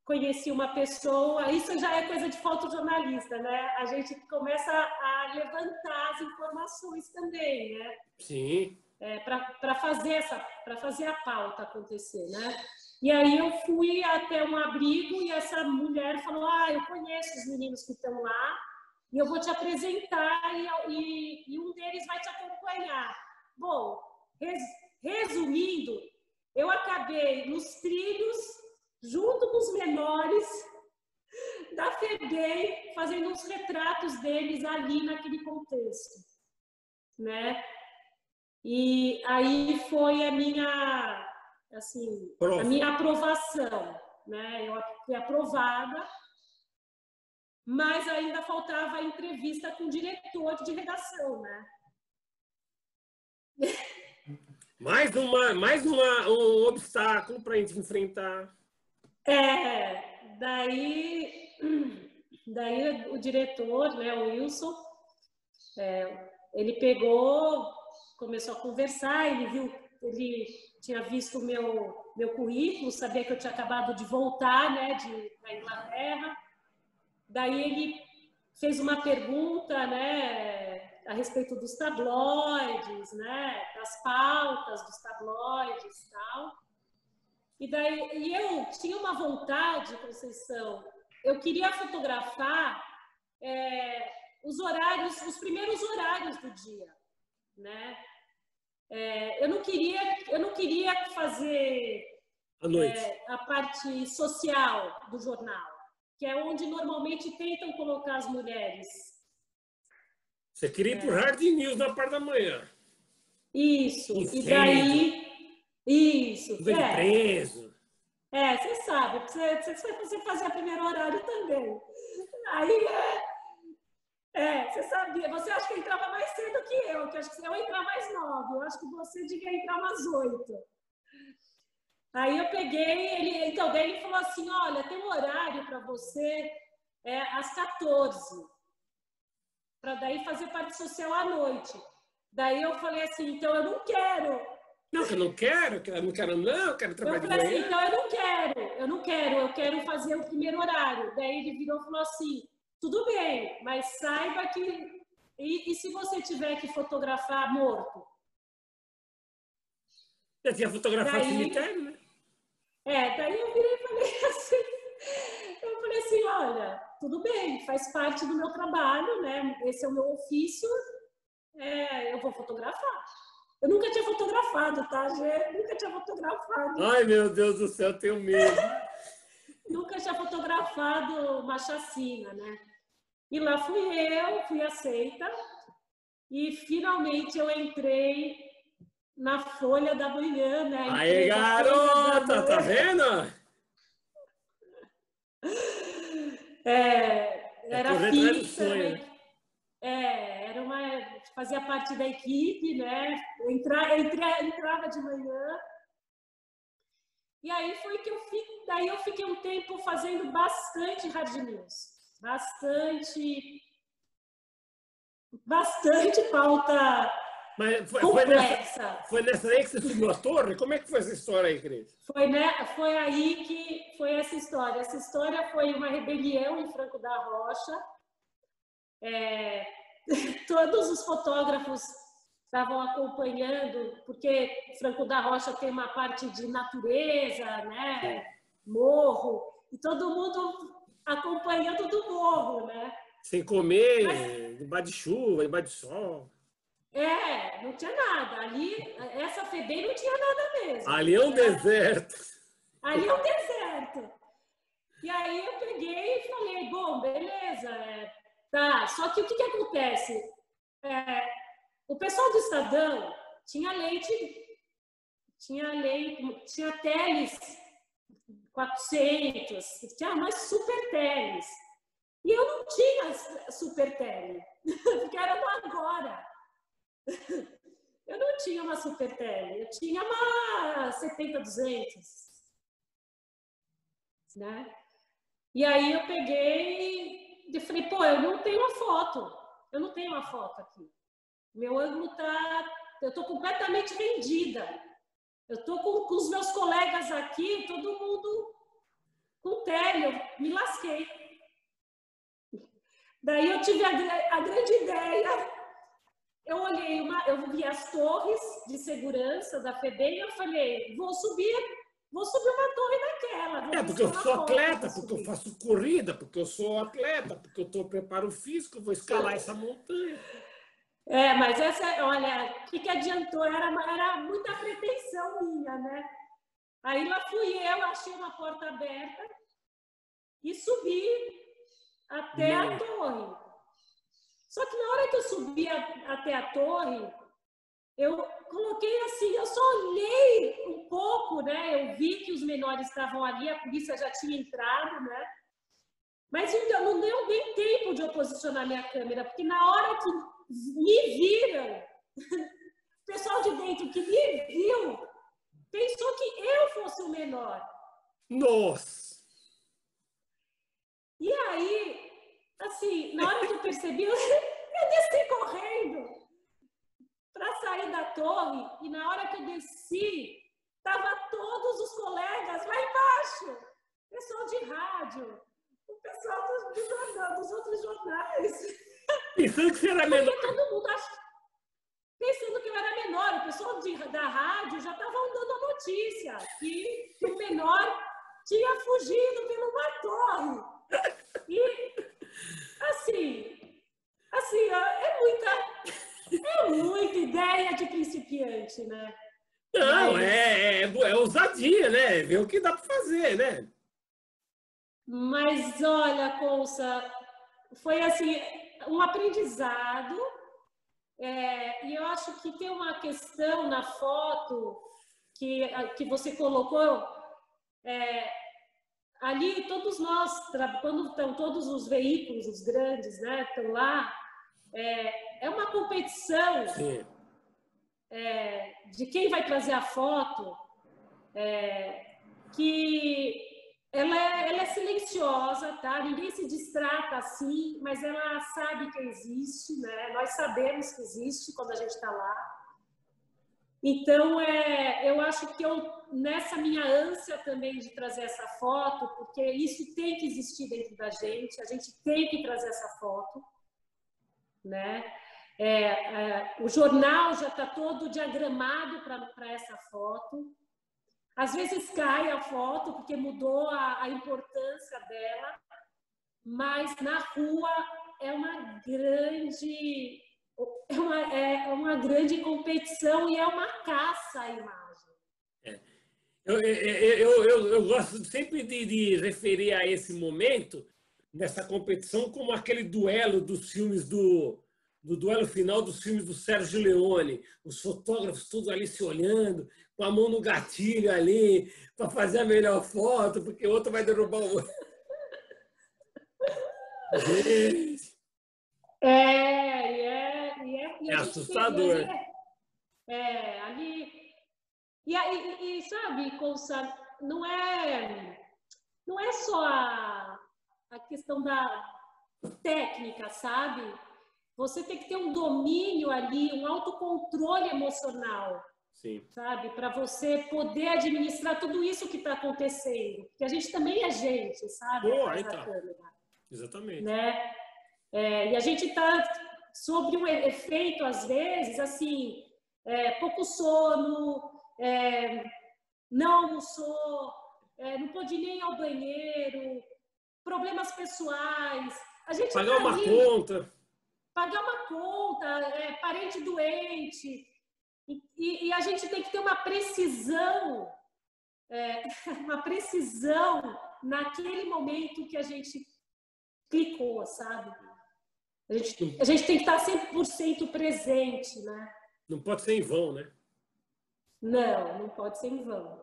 conheci uma pessoa, isso já é coisa de fotojornalista, né? A gente começa a levantar as informações também, né? Sim. É, para fazer essa, para fazer a pauta acontecer, né? E aí eu fui até um abrigo e essa mulher falou: Ah, eu conheço os meninos que estão lá e eu vou te apresentar e, e, e um deles vai te acompanhar. Bom, res, resumindo, eu acabei nos trilhos, junto com os menores (laughs) da FEBEM, fazendo os retratos deles ali naquele contexto, né? E aí foi a minha, assim, a minha aprovação, né? Eu fui aprovada, mas ainda faltava a entrevista com o diretor de redação, né? (laughs) Mais, uma, mais uma, um obstáculo para a gente enfrentar. É, daí, (clears throat) daí o diretor, né, o Wilson, é, ele pegou, começou a conversar, ele viu, ele tinha visto o meu, meu currículo, sabia que eu tinha acabado de voltar, né, de, da Inglaterra. Daí ele fez uma pergunta, né, a respeito dos tabloides, né, das pautas dos tabloides e tal. E daí e eu tinha uma vontade, Conceição, eu queria fotografar é, os horários, os primeiros horários do dia, né? É, eu não queria, eu não queria fazer é, a parte social do jornal, que é onde normalmente tentam colocar as mulheres você queria ir é. pro Hard News na parte da manhã. Isso. e daí. Isso. Tudo é. preso. É, você sabe, você, você fazia primeiro horário também. Aí é. É, você sabia. Você acha que entrava mais cedo que eu, que acho que eu ia entrar mais nove. Eu acho que você devia entrar umas oito. Aí eu peguei, ele, então, daí ele falou assim: olha, tem um horário para você é, às 14 para daí fazer parte social à noite. Daí eu falei assim, então eu não quero. Não, eu não quero, eu não quero não, eu quero trabalhar eu falei assim, então eu não quero, eu não quero, eu quero fazer o primeiro horário. Daí ele virou e falou assim, tudo bem, mas saiba que... E, e se você tiver que fotografar morto? Já tinha fotografado cemitério, né? É, daí eu virei e falei (laughs) assim, eu falei assim, olha, tudo bem, faz parte do meu trabalho, né? Esse é o meu ofício, é, eu vou fotografar. Eu nunca tinha fotografado, tá, Gê? Nunca tinha fotografado. Ai, meu Deus do céu, tenho medo. (laughs) nunca tinha fotografado uma chacina, né? E lá fui eu, fui aceita, e finalmente eu entrei na Folha da Manhã, né? Aí, garota, tá vendo? (laughs) É, era é fixa, é, era uma, fazia parte da equipe, né? Entra, entra, entrava de manhã. E aí foi que eu fiquei, daí eu fiquei um tempo fazendo bastante hard news, bastante, bastante pauta Mas foi, foi, nessa, foi nessa aí que você subiu a torre? Como é que foi essa história aí, Cris? Foi, né, foi aí que foi essa história. Essa história foi uma rebelião em Franco da Rocha. É, (laughs) todos os fotógrafos estavam acompanhando, porque Franco da Rocha tem uma parte de natureza, né? Morro, e todo mundo acompanhando do morro, né? Sem comer, Mas, debaixo de chuva, debaixo de sol. É, não tinha nada. Ali, essa FEBEM não tinha nada mesmo. Ali é um deserto. Ali é um deserto. E aí eu peguei e falei, bom, beleza, é, tá. Só que o que, que acontece? É, o pessoal do Estadão tinha leite, tinha leite, tinha teles 400, tinha mais super teles. E eu não tinha super tele, (laughs) porque era do agora. (laughs) Eu não tinha uma super tele, eu tinha uma 70-200. Né? E aí eu peguei e falei, pô, eu não tenho uma foto. Eu não tenho uma foto aqui. Meu ângulo tá. Eu estou completamente vendida. Eu estou com, com, os meus colegas aqui, todo mundo com eu me lasquei. Daí eu tive a, a grande ideia eu olhei uma, eu vi as torres de segurança da FEBEM e eu falei, vou subir, vou subir uma torre daquela. É, porque eu sou atleta, porque eu faço corrida, porque eu sou atleta, porque eu estou preparo físico, vou escalar essa montanha. É, mas essa, olha, o que, que adiantou? Era, era muita pretensão minha, né? Aí lá fui eu, achei uma porta aberta e subi até Não. a torre. Só que na hora que eu subi a, até a torre, eu coloquei assim, eu só olhei um pouco, né? Eu vi que os menores estavam ali, a polícia já tinha entrado, né? Mas então, não deu nem tempo de eu posicionar minha câmera, porque na hora que me viram, o pessoal de dentro que me viu, pensou que eu fosse o menor. Nossa! E aí, assim, na hora que eu percebi, eu, (laughs) desci correndo para sair da torre e na hora que eu desci, tava todos os colegas lá embaixo, pessoal de rádio, o pessoal dos, dos outros jornais. Pensando que você era menor. Porque todo mundo ach... Pensando que eu era menor, o pessoal de, da rádio já estava dando a notícia que, que o menor tinha fugido pelo torre. E Assim, assim, é muita, é muita ideia de principiante, né? Não, Mas... é, é, é ousadia, né? Ver o que dá para fazer, né? Mas olha, Consa, foi assim um aprendizado. É, e eu acho que tem uma questão na foto que, que você colocou, é, ali todos nós, quando estão todos os veículos, os grandes, né, estão lá, é, é uma competição é, de quem vai trazer a foto, é, que ela é, ela é, silenciosa, tá? Ninguém se distrata assim, mas ela sabe que existe, né? Nós sabemos que existe quando a gente está lá. Então, é, eu acho que eu, nessa minha ânsia também de trazer essa foto, porque isso tem que existir dentro da gente, a gente tem que trazer essa foto, né? É, é, o jornal já está todo diagramado para essa foto. Às vezes cai a foto porque mudou a, a importância dela, mas na rua é uma grande é uma, é uma grande competição e é uma caça à imagem. É. Eu, eu, eu, eu, gosto sempre de, de referir a esse momento, nessa competição, como aquele duelo dos filmes do, do duelo final dos filmes do Sérgio Leone, os fotógrafos todos ali se olhando, com a mão no gatilho ali, para fazer a melhor foto, porque o outro vai derrubar o outro. (laughs) É, é é assustador. É, é, ali. E, e, e sabe, Consa, não é, não é só a, a questão da técnica, sabe? Você tem que ter um domínio ali, um autocontrole emocional. Sim. Sabe? Para você poder administrar tudo isso que está acontecendo. Porque a gente também é gente, sabe? Pô, então. Exatamente. Né? É, e a gente está sobre um efeito, às vezes, assim, é, pouco sono, é, não almoçou, é, não pôde nem ir ao banheiro, problemas pessoais. A gente pagar tá uma ali, conta. Pagar uma conta, é, parente doente. E, e, e, a gente tem que ter uma precisão, é, (laughs) uma precisão naquele momento que a gente clicou, sabe? A gente, a gente tem que estar 100% presente, né? Não pode ser em vão, né? Não, não pode ser em vão.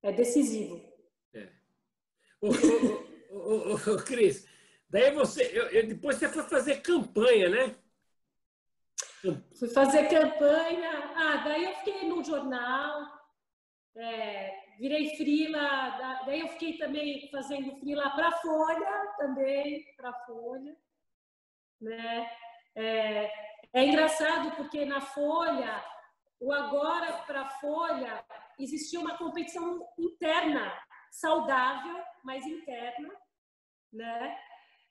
É decisivo. É. Ô, ô, ô, ô Cris, daí você, eu, eu, depois você foi fazer campanha, né? Fui fazer campanha. Ah, daí eu fiquei no jornal, é, virei frila, daí eu fiquei também fazendo frila para Folha, também para Folha, né? É, é engraçado porque na Folha, o agora para Folha, existia uma competição interna, saudável, mas interna, né?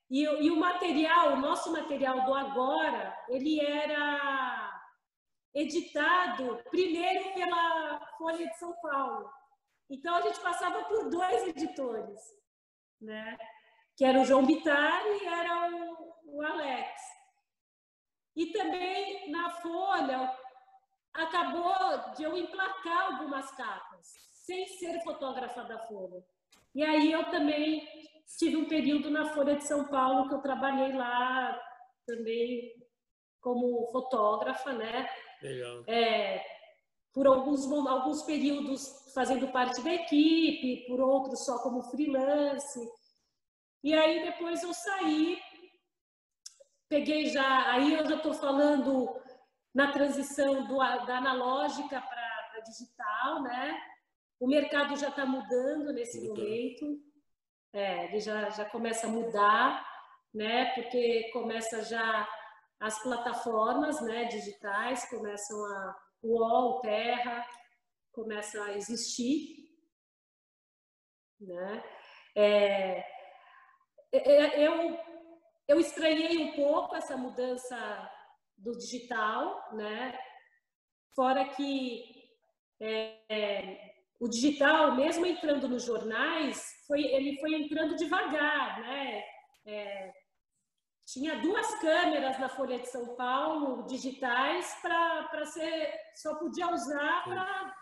E, e, o material, o nosso material do agora, ele era editado primeiro pela Folha de São Paulo. Então a gente passava por dois editores, né? Que era o João Bittar e era o, o Alex. E também na Folha acabou de eu emplacar algumas capas, sem ser fotógrafa da Folha. E aí eu também tive um período na Folha de São Paulo que eu trabalhei lá também como fotógrafa, né? Legal. É, por alguns, alguns períodos fazendo parte da equipe, por outros só como freelance. E aí depois eu saí, peguei já, aí eu já estou falando na transição do, da analógica para digital, né? O mercado já está mudando nesse mudando. momento, é, ele já, já começa a mudar, né? Porque começa já as plataformas, né, digitais começam a UOL, Terra começa a existir, né? É, é, é, eu eu estranhei um pouco essa mudança do digital, né? Fora que é, é, o digital, mesmo entrando nos jornais, foi, ele foi entrando devagar, né? É, tinha duas câmeras na Folha de São Paulo, digitais, para ser. só podia usar para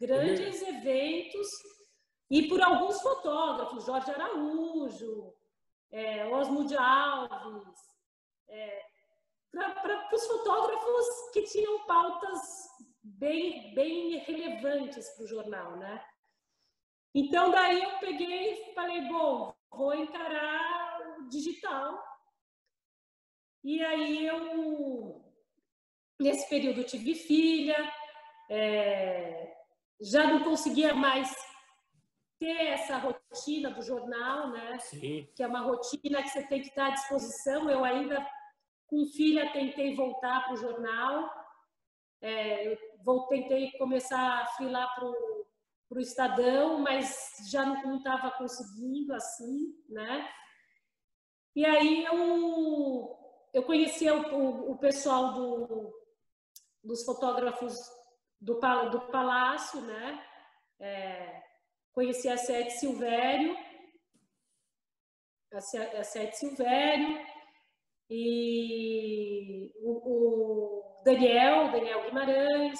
grandes eventos e por alguns fotógrafos, Jorge Araújo, é, Osmo Alves, é, para os fotógrafos que tinham pautas bem, bem relevantes para o jornal, né? Então, daí eu peguei e falei, bom, vou encarar o digital. E aí eu, nesse período, tive filha, é, já não conseguia mais ter essa rotina do jornal, né? Sim. Que é uma rotina que você tem que estar à disposição. Eu ainda com filha, tentei voltar para o jornal, é, vou, tentei começar a filar para o Estadão, mas já não estava conseguindo assim, né? E aí eu, eu conheci o, o pessoal do, dos fotógrafos do, do Palácio, né? É, conheci a Sete Silvério, a Sete Silvério, e o, o Daniel, Daniel Guimarães,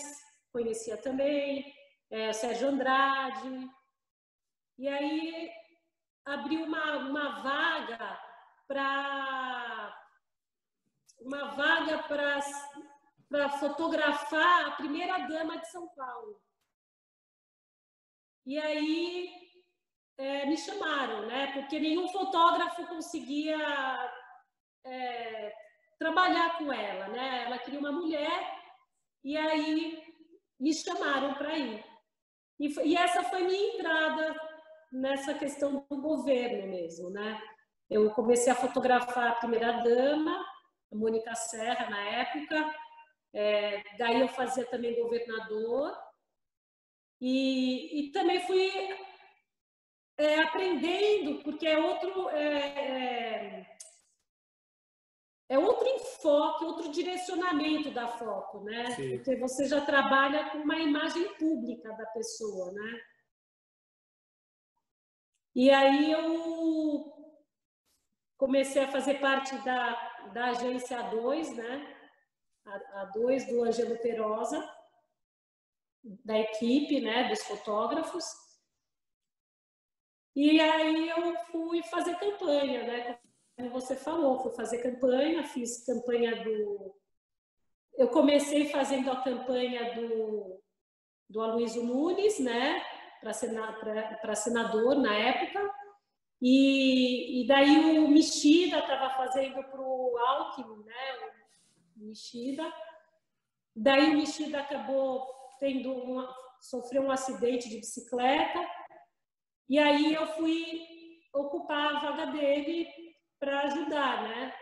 conhecia também, é, Sérgio Andrade. E aí abriu uma, uma vaga para uma vaga para fotografar a primeira dama de São Paulo. E aí é, me chamaram, né? Porque nenhum fotógrafo conseguia é, trabalhar com ela, né? Ela queria uma mulher e aí me chamaram para ir. E, e, essa foi minha entrada nessa questão do governo mesmo, né? Eu comecei a fotografar a primeira dama Mônica Serra na época. É, daí eu fazia também governador. E, e também fui é, aprendendo, porque é outro. É, é, outro enfoque, outro direcionamento da foco, né? Sim. Porque você já trabalha com uma imagem pública da pessoa, né? E aí eu comecei a fazer parte da, da agência A2, né? A, A2 do Angelo Perosa, da equipe, né? Dos fotógrafos. E aí eu fui fazer campanha, né? Como você falou, fui fazer campanha, fiz campanha do. Eu comecei fazendo a campanha do, do Aloysio Nunes, né? Para senador na época. E, e daí o Mexida estava fazendo para o Alckmin, né? O Mexida. Daí o Mexida acabou tendo uma, sofreu um acidente de bicicleta. E aí eu fui ocupar a vaga dele para ajudar, né?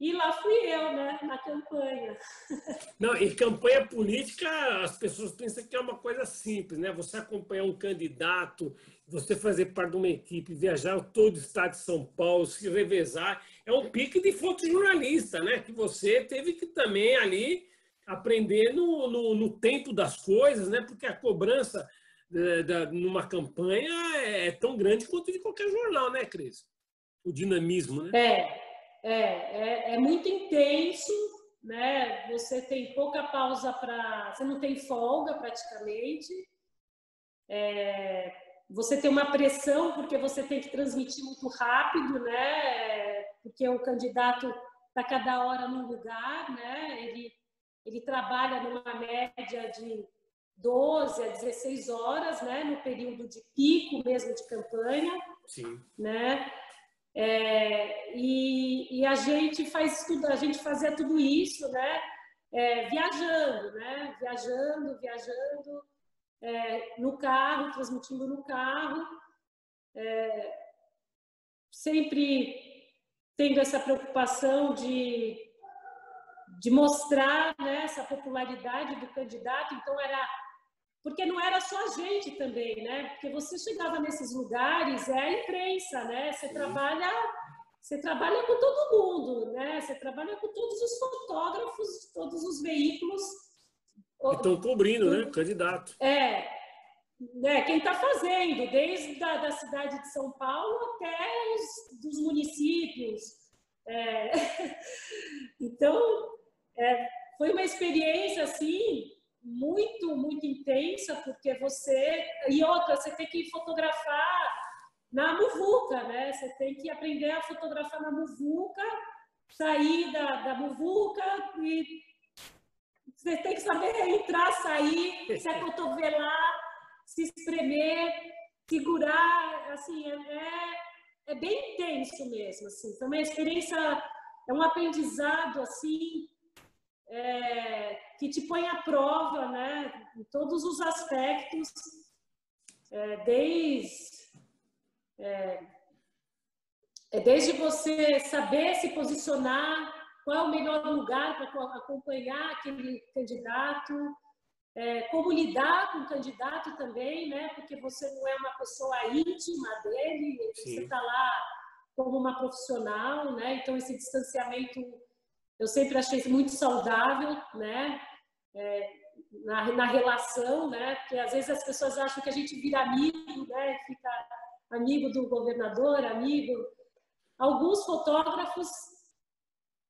E lá fui eu, né, na campanha. (laughs) Não, e campanha política, as pessoas pensam que é uma coisa simples, né? Você acompanhar um candidato, você fazer parte de uma equipe, viajar todo o estado de São Paulo, se revezar, é um pique de fotojornalista, né? Que você teve que também ali aprender no, no, no tempo das coisas, né? Porque a cobrança é, da, numa campanha é tão grande quanto de qualquer jornal, né, Cris? O dinamismo, né? É, é, é, é muito intenso, né? Você tem pouca pausa para. Você não tem folga praticamente. É, você tem uma pressão porque você tem que transmitir muito rápido, né? Porque o candidato está cada hora num lugar, né? Ele, ele trabalha numa média de 12 a 16 horas, né? No período de pico mesmo de campanha, Sim. né? É, e, e, a gente faz tudo, a gente fazia tudo isso, né? É, viajando, né? Viajando, viajando é, no carro, transmitindo no carro, é, sempre tendo essa preocupação de, de mostrar né, essa popularidade do candidato. Então era porque não era só a gente também, né? Porque você chegava nesses lugares, é a imprensa, né? Você Sim. trabalha, você trabalha com todo mundo, né? Você trabalha com todos os fotógrafos, todos os veículos. Estão cobrindo, né? O candidato. É, né? Quem está fazendo, desde a da cidade de São Paulo até os dos municípios. É. (laughs) Então, é, foi uma experiência assim muito, muito intensa, porque você. E outra, você tem que fotografar na muvuca, né? Você tem que aprender a fotografar na muvuca, sair da, da muvuca e você tem que saber entrar, sair, se acotovelar, se espremer, segurar, assim, é, é, é bem intenso mesmo, assim. Então, é uma experiência, é um aprendizado, assim, é, que te põe à prova, né, em todos os aspectos, é, desde é, é, desde você saber se posicionar, qual é o melhor lugar para acompanhar aquele candidato, é, como lidar com o candidato também, né? Porque você não é uma pessoa íntima dele, Sim. você está lá como uma profissional, né? Então esse distanciamento eu sempre achei muito saudável, né? É, na, na, relação, né? Porque às vezes as pessoas acham que a gente vira amigo, né? Fica amigo do governador, amigo. Alguns fotógrafos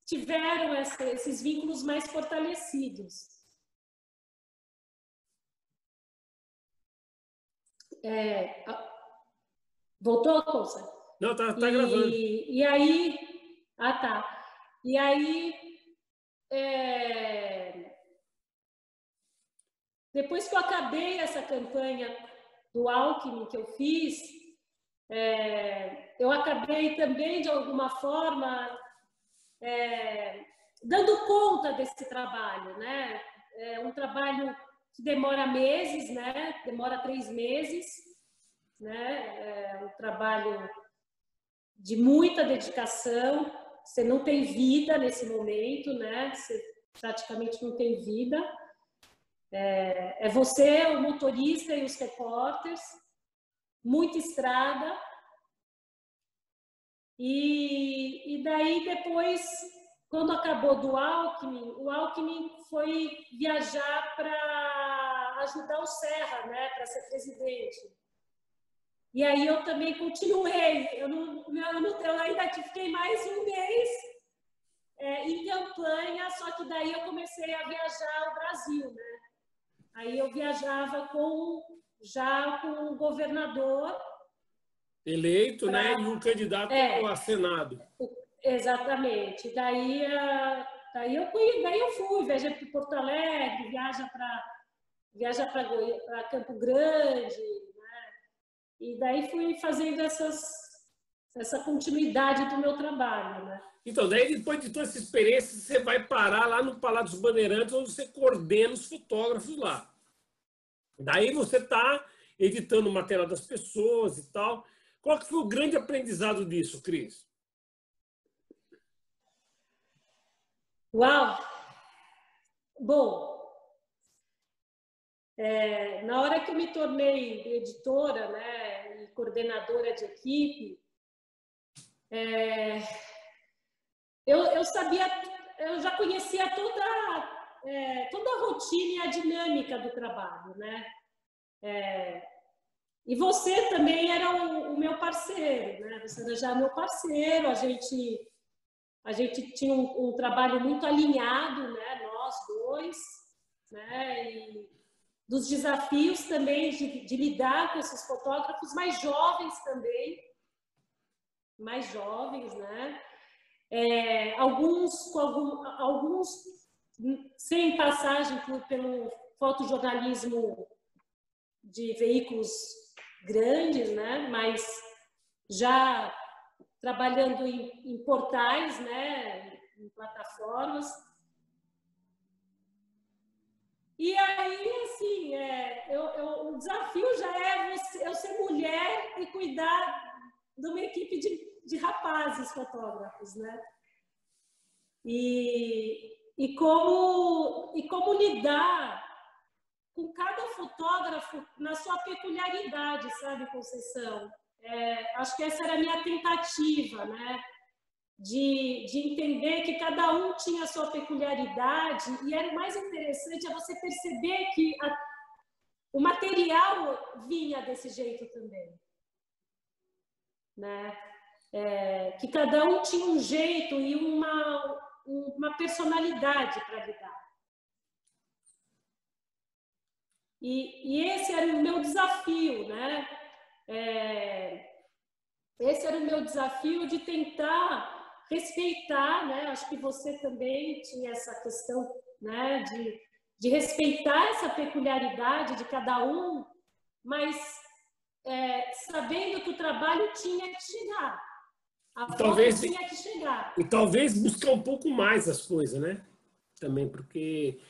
tiveram essa, esses vínculos mais fortalecidos. É, voltou, Cousa? Não, tá, tá e, gravando. E aí, ah tá. E aí, é... depois que eu acabei essa campanha do Alckmin que eu fiz, é... eu acabei também, de alguma forma, é... dando conta desse trabalho, né? É um trabalho que demora meses, né? Demora três meses, né? É um trabalho de muita dedicação, você não tem vida nesse momento, né? Você praticamente não tem vida. É, é você, o motorista e os repórteres, muita estrada. E, e daí depois, quando acabou do Alckmin, o Alckmin foi viajar para ajudar o Serra, né, para ser presidente. E aí eu também continuei. Eu, não, eu, não, eu ainda fiquei mais um mês é, em campanha, só que daí eu comecei a viajar ao Brasil, né? Aí eu viajava com já com o governador eleito, pra, né, e um candidato é, a senado. Exatamente. Daí, daí eu fui, daí eu fui, viajei para Porto Alegre, viaja para viaja para Campo Grande, e daí fui fazendo essas, essa continuidade do meu trabalho, né? Então, daí depois de toda essa experiência, você vai parar lá no Palácio dos Bandeirantes, onde você coordena os fotógrafos lá. Daí você está editando o material das pessoas e tal. Qual que foi o grande aprendizado disso, Cris? Uau! Bom, é, na hora que eu me tornei editora né, e coordenadora de equipe, é, eu, eu sabia, eu já conhecia toda, é, toda a rotina e a dinâmica do trabalho, né? É, e você também era o, o, meu parceiro, né? Você já meu parceiro, a gente, a gente tinha um, um trabalho muito alinhado, né? Nós dois, né? E, dos desafios também de, de, lidar com esses fotógrafos mais jovens também, mais jovens, né? É, alguns, com algum, alguns sem passagem por, pelo fotojornalismo de veículos grandes, né? Mas já trabalhando em, em portais, né? Em plataformas. E aí, assim, é, eu, eu, o desafio já é você, eu ser mulher e cuidar de uma equipe de, de rapazes fotógrafos, né? E, e, como, e como lidar com cada fotógrafo na sua peculiaridade, sabe, Conceição? É, acho que essa era a minha tentativa, né? De, de entender que cada um tinha a sua peculiaridade e era mais interessante é você perceber que a, o material vinha desse jeito também, né? É, que cada um tinha um jeito e uma uma personalidade para lidar. E, e, esse era o meu desafio, né? É, esse era o meu desafio de tentar respeitar, né? Acho que você também tinha essa questão, né? De, de respeitar essa peculiaridade de cada um, mas é, sabendo que o trabalho tinha que chegar. A talvez tinha que chegar. E talvez buscar um pouco mais as coisas, né? Também porque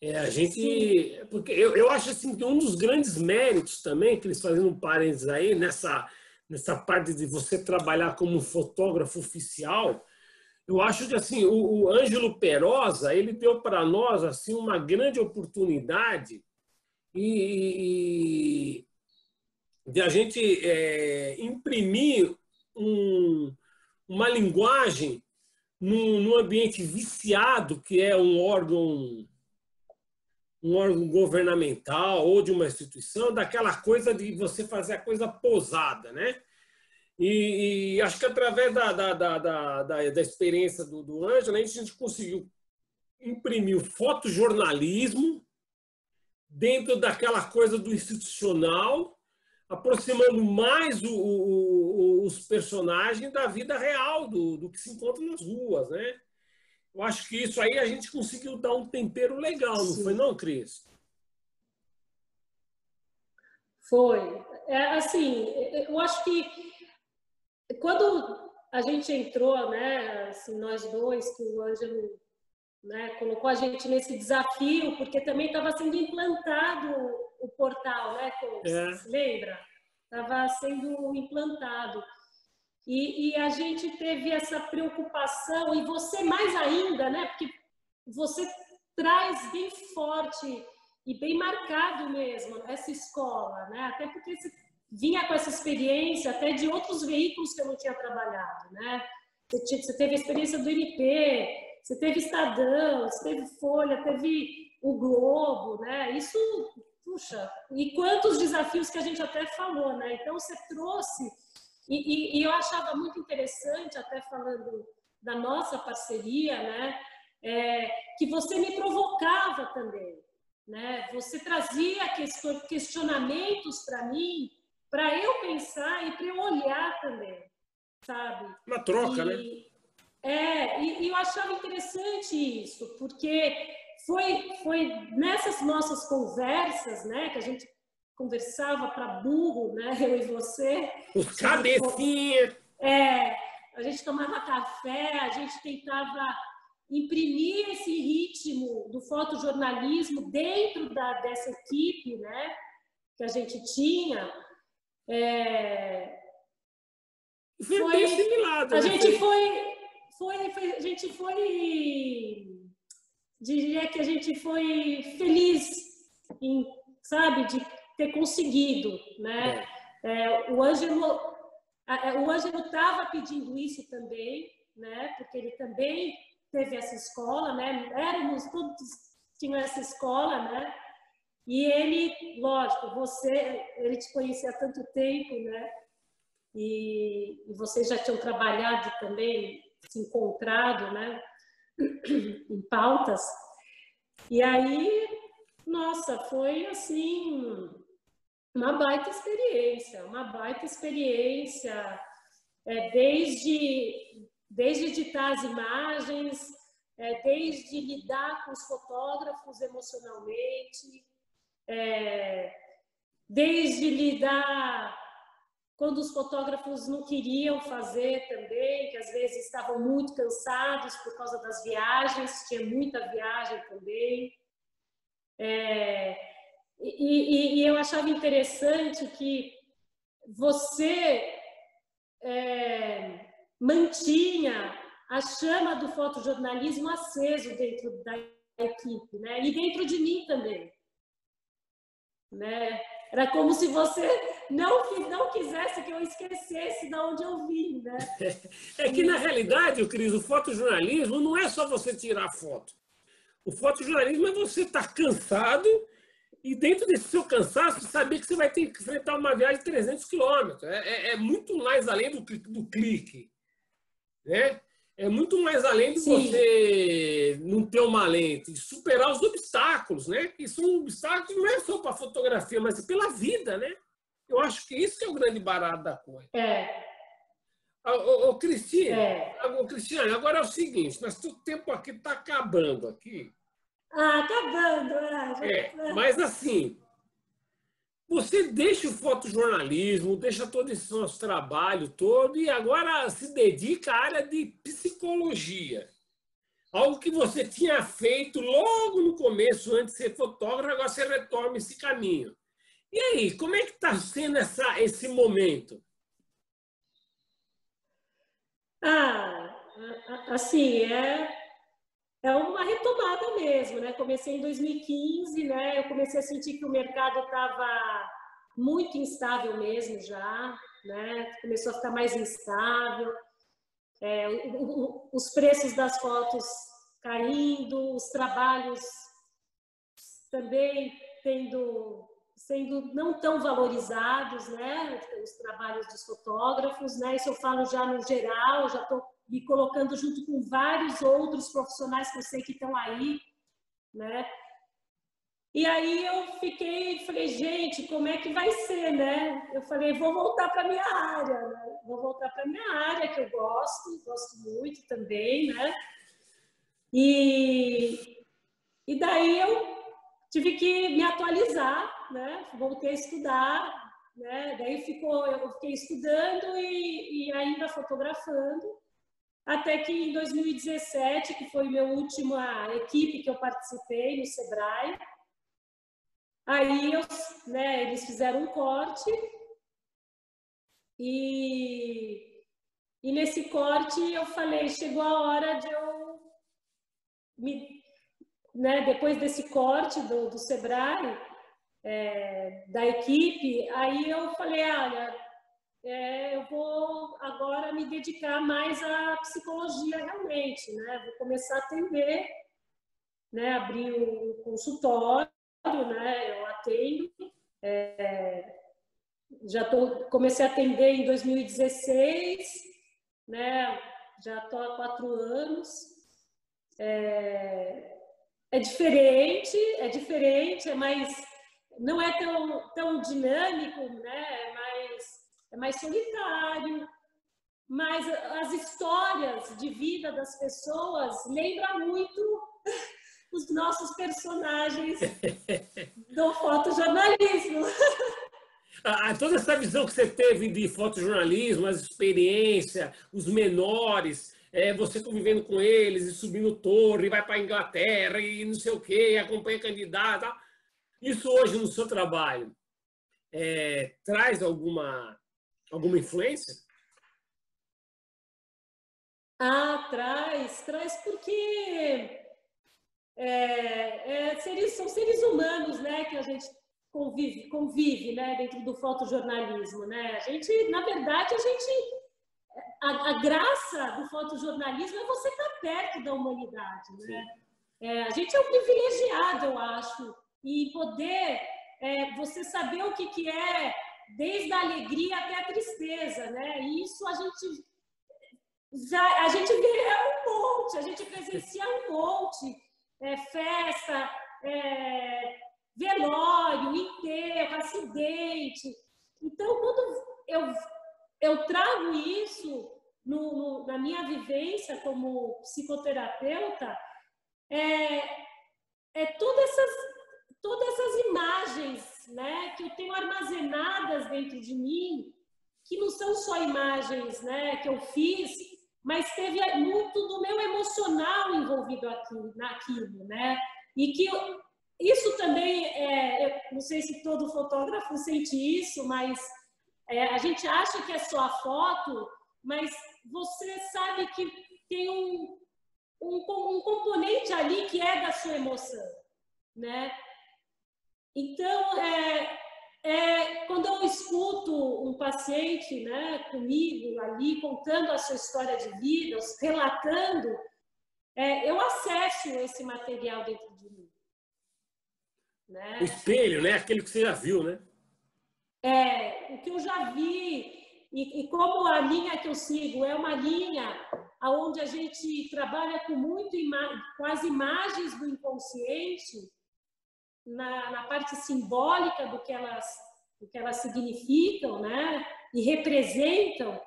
é, a gente, Sim. porque eu, eu acho assim que um dos grandes méritos também que eles fazendo um parênteses aí nessa nessa parte de você trabalhar como fotógrafo oficial eu acho que assim o, o Ângelo Perosa ele deu para nós assim uma grande oportunidade e, e de a gente é, imprimir um, uma linguagem num, num, ambiente viciado que é um órgão um órgão governamental ou de uma instituição daquela coisa de você fazer a coisa posada, né? E, e, acho que através da, da, da, da, da experiência do, do Ângelo, a gente conseguiu imprimir o fotojornalismo dentro daquela coisa do institucional, aproximando mais o, o, os personagens da vida real, do, do que se encontra nas ruas, né? Eu acho que isso aí a gente conseguiu dar um tempero legal, não Sim. foi não, Cris? Foi. É, assim, eu acho que quando a gente entrou, né, assim, nós dois, que o Ângelo né, colocou a gente nesse desafio, porque também estava sendo implantado o portal, né, é. lembra? Estava sendo implantado. E, e, a gente teve essa preocupação, e você mais ainda, né? Porque você traz bem forte e bem marcado mesmo essa escola, né? Até porque você vinha com essa experiência até de outros veículos que eu não tinha trabalhado, né? Você, teve a experiência do MP, você teve Estadão, você teve Folha, teve o Globo, né? Isso, puxa, e quantos desafios que a gente até falou, né? Então você trouxe e, e, e, eu achava muito interessante, até falando da nossa parceria, né, é, que você me provocava também. Né? Você trazia questionamentos para mim, para eu pensar e para eu olhar também, sabe? Uma troca, e, né? É, e, e eu achava interessante isso, porque foi, foi nessas nossas conversas, né, que a gente conversava para burro, né? (laughs) Eu e você. Cabecinha! É, a gente tomava café, a gente tentava imprimir esse ritmo do fotojornalismo dentro da, dessa equipe, né? Que a gente tinha. É, foi, assimilado. A né? gente foi, foi, foi, a gente foi, diria que a gente foi feliz em, sabe, de ter conseguido, né? É, o Ângelo é, o Ângelo estava pedindo isso também, né? Porque ele também teve essa escola, né? Éramos todos tinham essa escola, né? E ele, lógico, você, ele te conhecia há tanto tempo, né? E, e vocês já tinham trabalhado também, se encontrado, né? (clears throat) em pautas. E aí, nossa, foi assim uma baita experiência, uma baita experiência, é, desde, desde editar as imagens, é, desde lidar com os fotógrafos emocionalmente, é, desde lidar quando os fotógrafos não queriam fazer também, que às vezes estavam muito cansados por causa das viagens, tinha muita viagem também. É, e, e, e eu achava interessante que você é, mantinha a chama do fotojornalismo aceso dentro da equipe, né? E dentro de mim também, né? Era como se você não, não quisesse que eu esquecesse de onde eu vim, né? (laughs) É que, na realidade, Cris, o fotojornalismo não é só você tirar foto. O fotojornalismo é você estar cansado e dentro desse seu cansaço, saber que você vai ter que enfrentar uma viagem de 300 quilômetros. É, é, é, muito mais além do, do clique. Né? É muito mais além de Sim. você não ter uma lente, superar os obstáculos, né? Que são obstáculos não é só para fotografia, mas pela vida, né? Eu acho que isso é o grande barato da coisa. É. Ô, ô, Cristina, é. Ô, Cristiane, agora é o seguinte, nós, o tempo aqui está acabando aqui. Ah, acabando. É, é, mas assim, você deixa o fotojornalismo, deixa todo esse nosso trabalho todo e agora se dedica à área de psicologia. Algo que você tinha feito logo no começo, antes de ser fotógrafo, agora você retoma esse caminho. E aí, como é que está sendo essa, esse momento? Ah, assim, é, é uma retomada mesmo, né? Comecei em 2015, né? Eu comecei a sentir que o mercado estava muito instável mesmo já, né? Começou a ficar mais instável, é, o, o, os preços das fotos caindo, os trabalhos também tendo sendo não tão valorizados, né? Os trabalhos dos fotógrafos, né? Isso eu falo já no geral, já estou me colocando junto com vários outros profissionais que eu sei que estão aí, né? E aí eu fiquei, falei, gente, como é que vai ser, né? Eu falei, vou voltar para minha área, né? Vou voltar para minha área que eu gosto, gosto muito também, né? E, e daí eu tive que me atualizar, né? Voltei a estudar, né? Daí ficou, eu fiquei estudando e, e ainda fotografando. Até que em 2017, que foi minha última equipe que eu participei no Sebrae, aí eu, né, eles fizeram um corte e, E nesse corte eu falei, chegou a hora de eu me, né, depois desse corte do, do Sebrae, é, da equipe, aí eu falei, olha, é, eu vou agora me dedicar mais à psicologia realmente, né? Vou começar a atender, né? Abrir um consultório, né? Eu atendo. É, já tô, comecei a atender em 2016, né? Já estou há quatro anos. É, é diferente, é diferente, é mais, não é tão, tão dinâmico, né? É mais, solitário, mas as histórias de vida das pessoas lembram muito (laughs) os nossos personagens (laughs) do fotojornalismo. Ah, toda essa visão que você teve de fotojornalismo, as experiências, os menores, é, você convivendo com eles e subindo torre, vai para a Inglaterra e não sei o quê, acompanha candidato. Isso hoje no seu trabalho é, traz alguma, alguma influência? Ah, traz, traz porque é, é, seres, são seres humanos, né, que a gente convive, convive, né, dentro do fotojornalismo, né? A gente, na verdade, a gente a, a, graça do fotojornalismo é você estar perto da humanidade, né? É, a gente é um privilegiado, eu acho, e poder é, você saber o que, que é desde a alegria até a tristeza, né? E isso a gente já a gente vê um monte, a gente presencia um monte, é, festa, é, velório, enterro, acidente. Então, quando eu eu trago isso no, no, na minha vivência como psicoterapeuta, é, é todas, essas, todas essas imagens né, que eu tenho armazenadas dentro de mim, que não são só imagens né, que eu fiz, mas teve muito do meu emocional envolvido aqui, naquilo, né? E que eu, isso também, é, não sei se todo fotógrafo sente isso, mas é, a gente acha que é só a foto, mas você sabe que tem um, um, um componente ali que é da sua emoção, né? Então, é, é, quando eu escuto um paciente né, comigo ali, contando a sua história de vida, relatando, é, eu acesso esse material dentro de mim. Né? O espelho, né? Aquele que você já viu, né? É, o que eu já vi, e, e, como a linha que eu sigo é uma linha onde a gente trabalha com, muito com as imagens do inconsciente, na, na parte simbólica do que, elas, do que elas significam, né? E representam.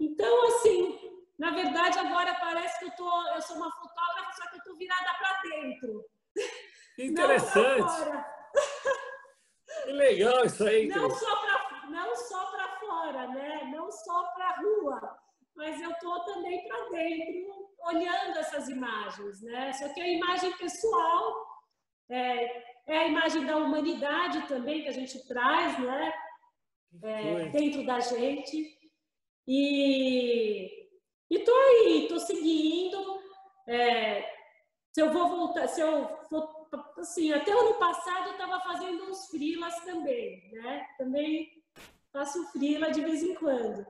Então, assim, na verdade, agora parece que eu, tô, eu sou uma fotógrafa, só que eu estou virada para dentro. (laughs) Interessante. (laughs) Que legal isso aí. Não só para não só para fora, né? Não só para a rua, mas eu estou também para dentro, olhando essas imagens, né? Só que a imagem pessoal é, é, a imagem da humanidade também que a gente traz, né? É, dentro da gente. E estou aí, estou seguindo. É, se eu vou voltar, se eu for assim, até o ano passado eu estava fazendo uns frilas também, né? Também faço frila de vez em quando.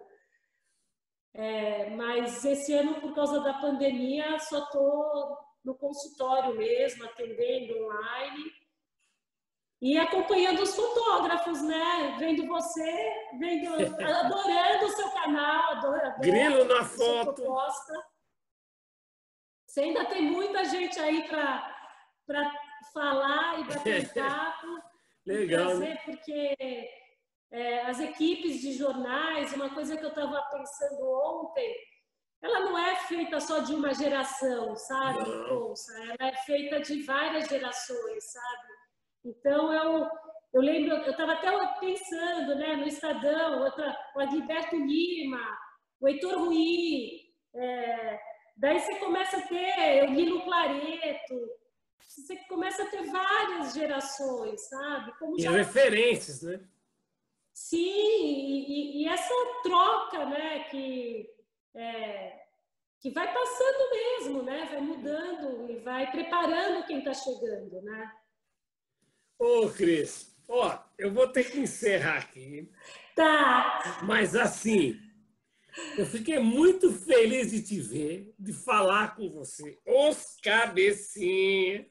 É, mas esse ano, por causa da pandemia, só estou no consultório mesmo, atendendo online e acompanhando os fotógrafos, né? Vendo você, vendo, (laughs) adorando o seu canal, adorando Grilo na foto. Proposta. Você ainda tem muita gente aí para falar e bater (laughs) papo. (laughs) Legal. Trazer, né? Porque é, as equipes de jornais, uma coisa que eu estava pensando ontem, ela não é feita só de uma geração, sabe, Bolsa? Ela é feita de várias gerações, sabe? Então, eu, eu lembro, eu estava até pensando né, no Estadão, outra, o Adilberto Lima, o Heitor Rui, é, daí você começa a ter o Lilo Clareto, você começa a ter várias gerações, sabe? Como e já... referências, né? Sim, e, e, essa troca, né, que, é, que vai passando mesmo, né? Vai mudando e vai preparando quem está chegando, né? Ô, Cris, ó, eu vou ter que encerrar aqui. Tá. Mas assim, eu fiquei muito feliz de te ver, de falar com você. Os cabecinhos.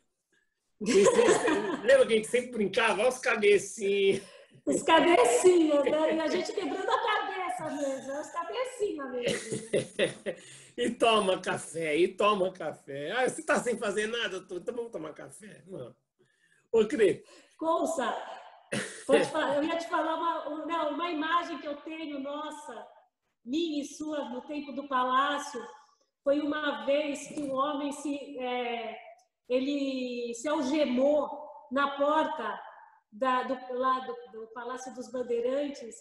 Lembra que a gente sempre brincava? Os cabecinhos. Os cabecinhas, né? E a gente quebrando a cabeça mesmo, os cabecinhas mesmo. (laughs) e toma café, e toma café. Ah, você está sem fazer nada? Então vamos tomar café? Não. Ô. Colça, pode falar, eu ia te falar uma, não, uma imagem que eu tenho, nossa, minha e sua, no tempo do palácio, foi uma vez que um homem se, é, ele se algemou na porta da, do, lá do, do Palácio dos Bandeirantes,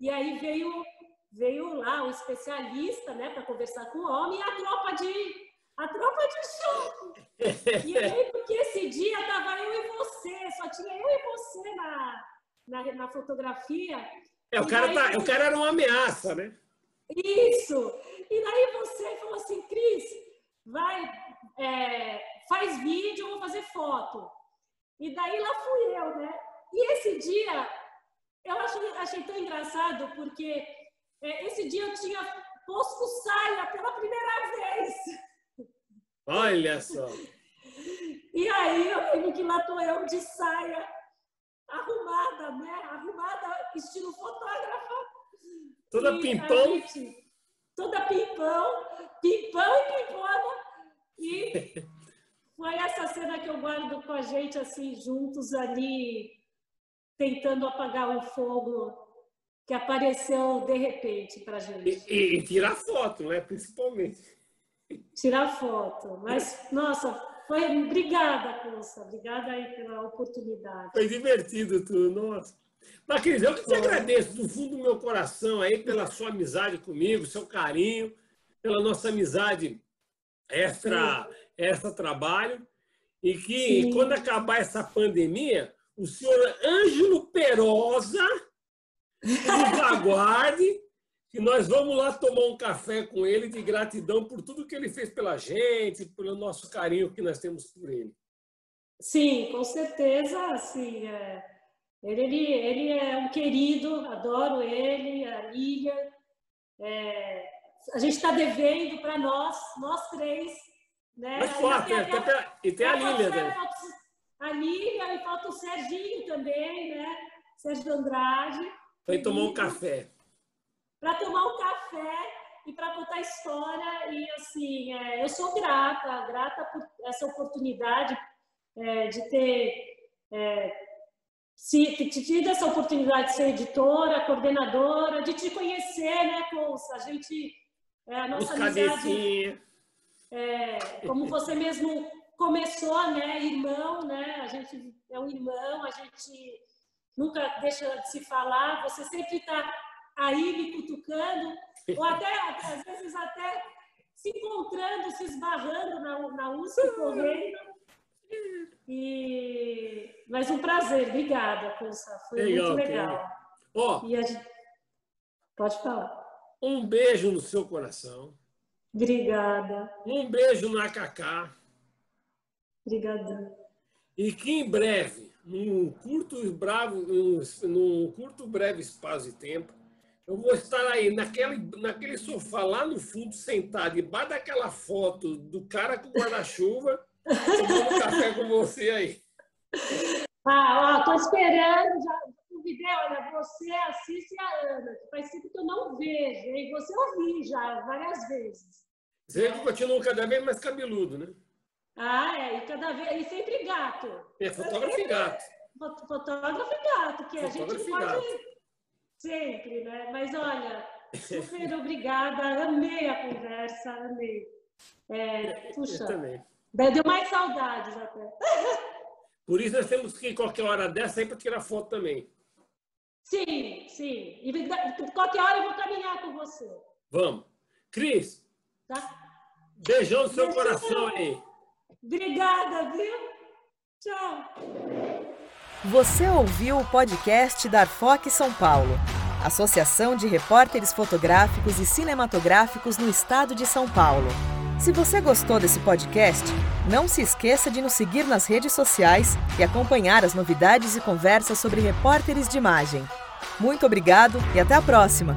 e aí veio, veio lá o especialista né, para conversar com o homem e a tropa de, a tropa de choque. E aí, porque esse dia estava eu e você, só tinha eu e você na, na, na fotografia. É, o cara, tá, o cara era uma ameaça, né? Isso! E daí você falou assim, Cris, vai, é, faz vídeo, eu vou fazer foto. E daí lá fui eu, né? E esse dia, eu achei, achei tão engraçado, porque é, esse dia eu tinha posto saia pela primeira vez. Olha só! E aí eu lembro que lá tô eu de saia arrumada, né? Arrumada, estilo fotógrafa. Toda e pimpão. Gente, toda pimpão, pimpão e pimpona. E foi essa cena que eu guardo com a gente, assim, juntos ali, tentando apagar um fogo que apareceu de repente para gente. E, e, tirar foto, né? Principalmente. Tirar foto. Mas, nossa, foi. Obrigada, Consa. Obrigada aí pela oportunidade. Foi divertido tudo, nossa. Mas, Cris, eu que te agradeço do fundo do meu coração aí pela sua amizade comigo, seu carinho, pela nossa amizade extra, extra trabalho. E que Sim. quando acabar essa pandemia, o senhor Ângelo Perosa nos (laughs) aguarde, que nós vamos lá tomar um café com ele de gratidão por tudo que ele fez pela gente, pelo nosso carinho que nós temos por ele. Sim, com certeza, sim. É. Ele, ele, ele é um querido, adoro ele, a Lilian. É, a gente está devendo para nós, nós três. Né? Mas forte, tem, tem, e tem a Lilian. Né? A Lilian e falta o Serginho também, né? Sérgio Andrade. Foi tomar um café. Para tomar um café e para contar história. E assim, é, eu sou grata, grata por essa oportunidade é, de ter é, se, tido essa oportunidade de ser editora, coordenadora, de te conhecer, né, Colsa? A gente, é, a nossa Os amizade, é, como você mesmo começou, né, irmão, né? A gente é um irmão, a gente nunca deixa de se falar. Você sempre está aí me cutucando, ou até, às vezes até se encontrando, se esbarrando na, na USP correndo. E... Mas um prazer, obrigada, Consa. Foi legal, muito legal. Ó, gente... Pode falar. Um beijo no seu coração. Obrigada. Um beijo na Cacá. Obrigada. E que em breve, num curto, bravo, num curto breve espaço de tempo, eu vou estar aí naquele, naquele sofá lá no fundo, sentado, debaixo daquela foto do cara com guarda-chuva, tomando café com você aí. Ah, ó, tô esperando, já convidei, olha, você assiste a Ana, faz tempo que eu não vejo, e você ouvi já várias vezes. Você continua cada vez mais cabeludo, né? Ah, é, e cada vez, e sempre gato. É, fotógrafo e gato. Fotógrafo e gato, que a gente pode gato. Sempre, né? Mas olha, (laughs) super obrigada, amei a conversa, amei. É, puxa, Eu também. Deu mais saudades até. (laughs) Por isso nós temos que ir qualquer hora dessa para tirar foto também. Sim, sim. E qualquer hora eu vou caminhar com você. Vamos. Cris. Tá? Beijão no seu Beijão. coração aí. Obrigada, viu? Tchau. Você ouviu o podcast da Arfoque São Paulo. Associação de Repórteres Fotográficos e Cinematográficos no Estado de São Paulo. Se você gostou desse podcast, não se esqueça de nos seguir nas redes sociais e acompanhar as novidades e conversas sobre repórteres de imagem. Muito obrigado e até a próxima!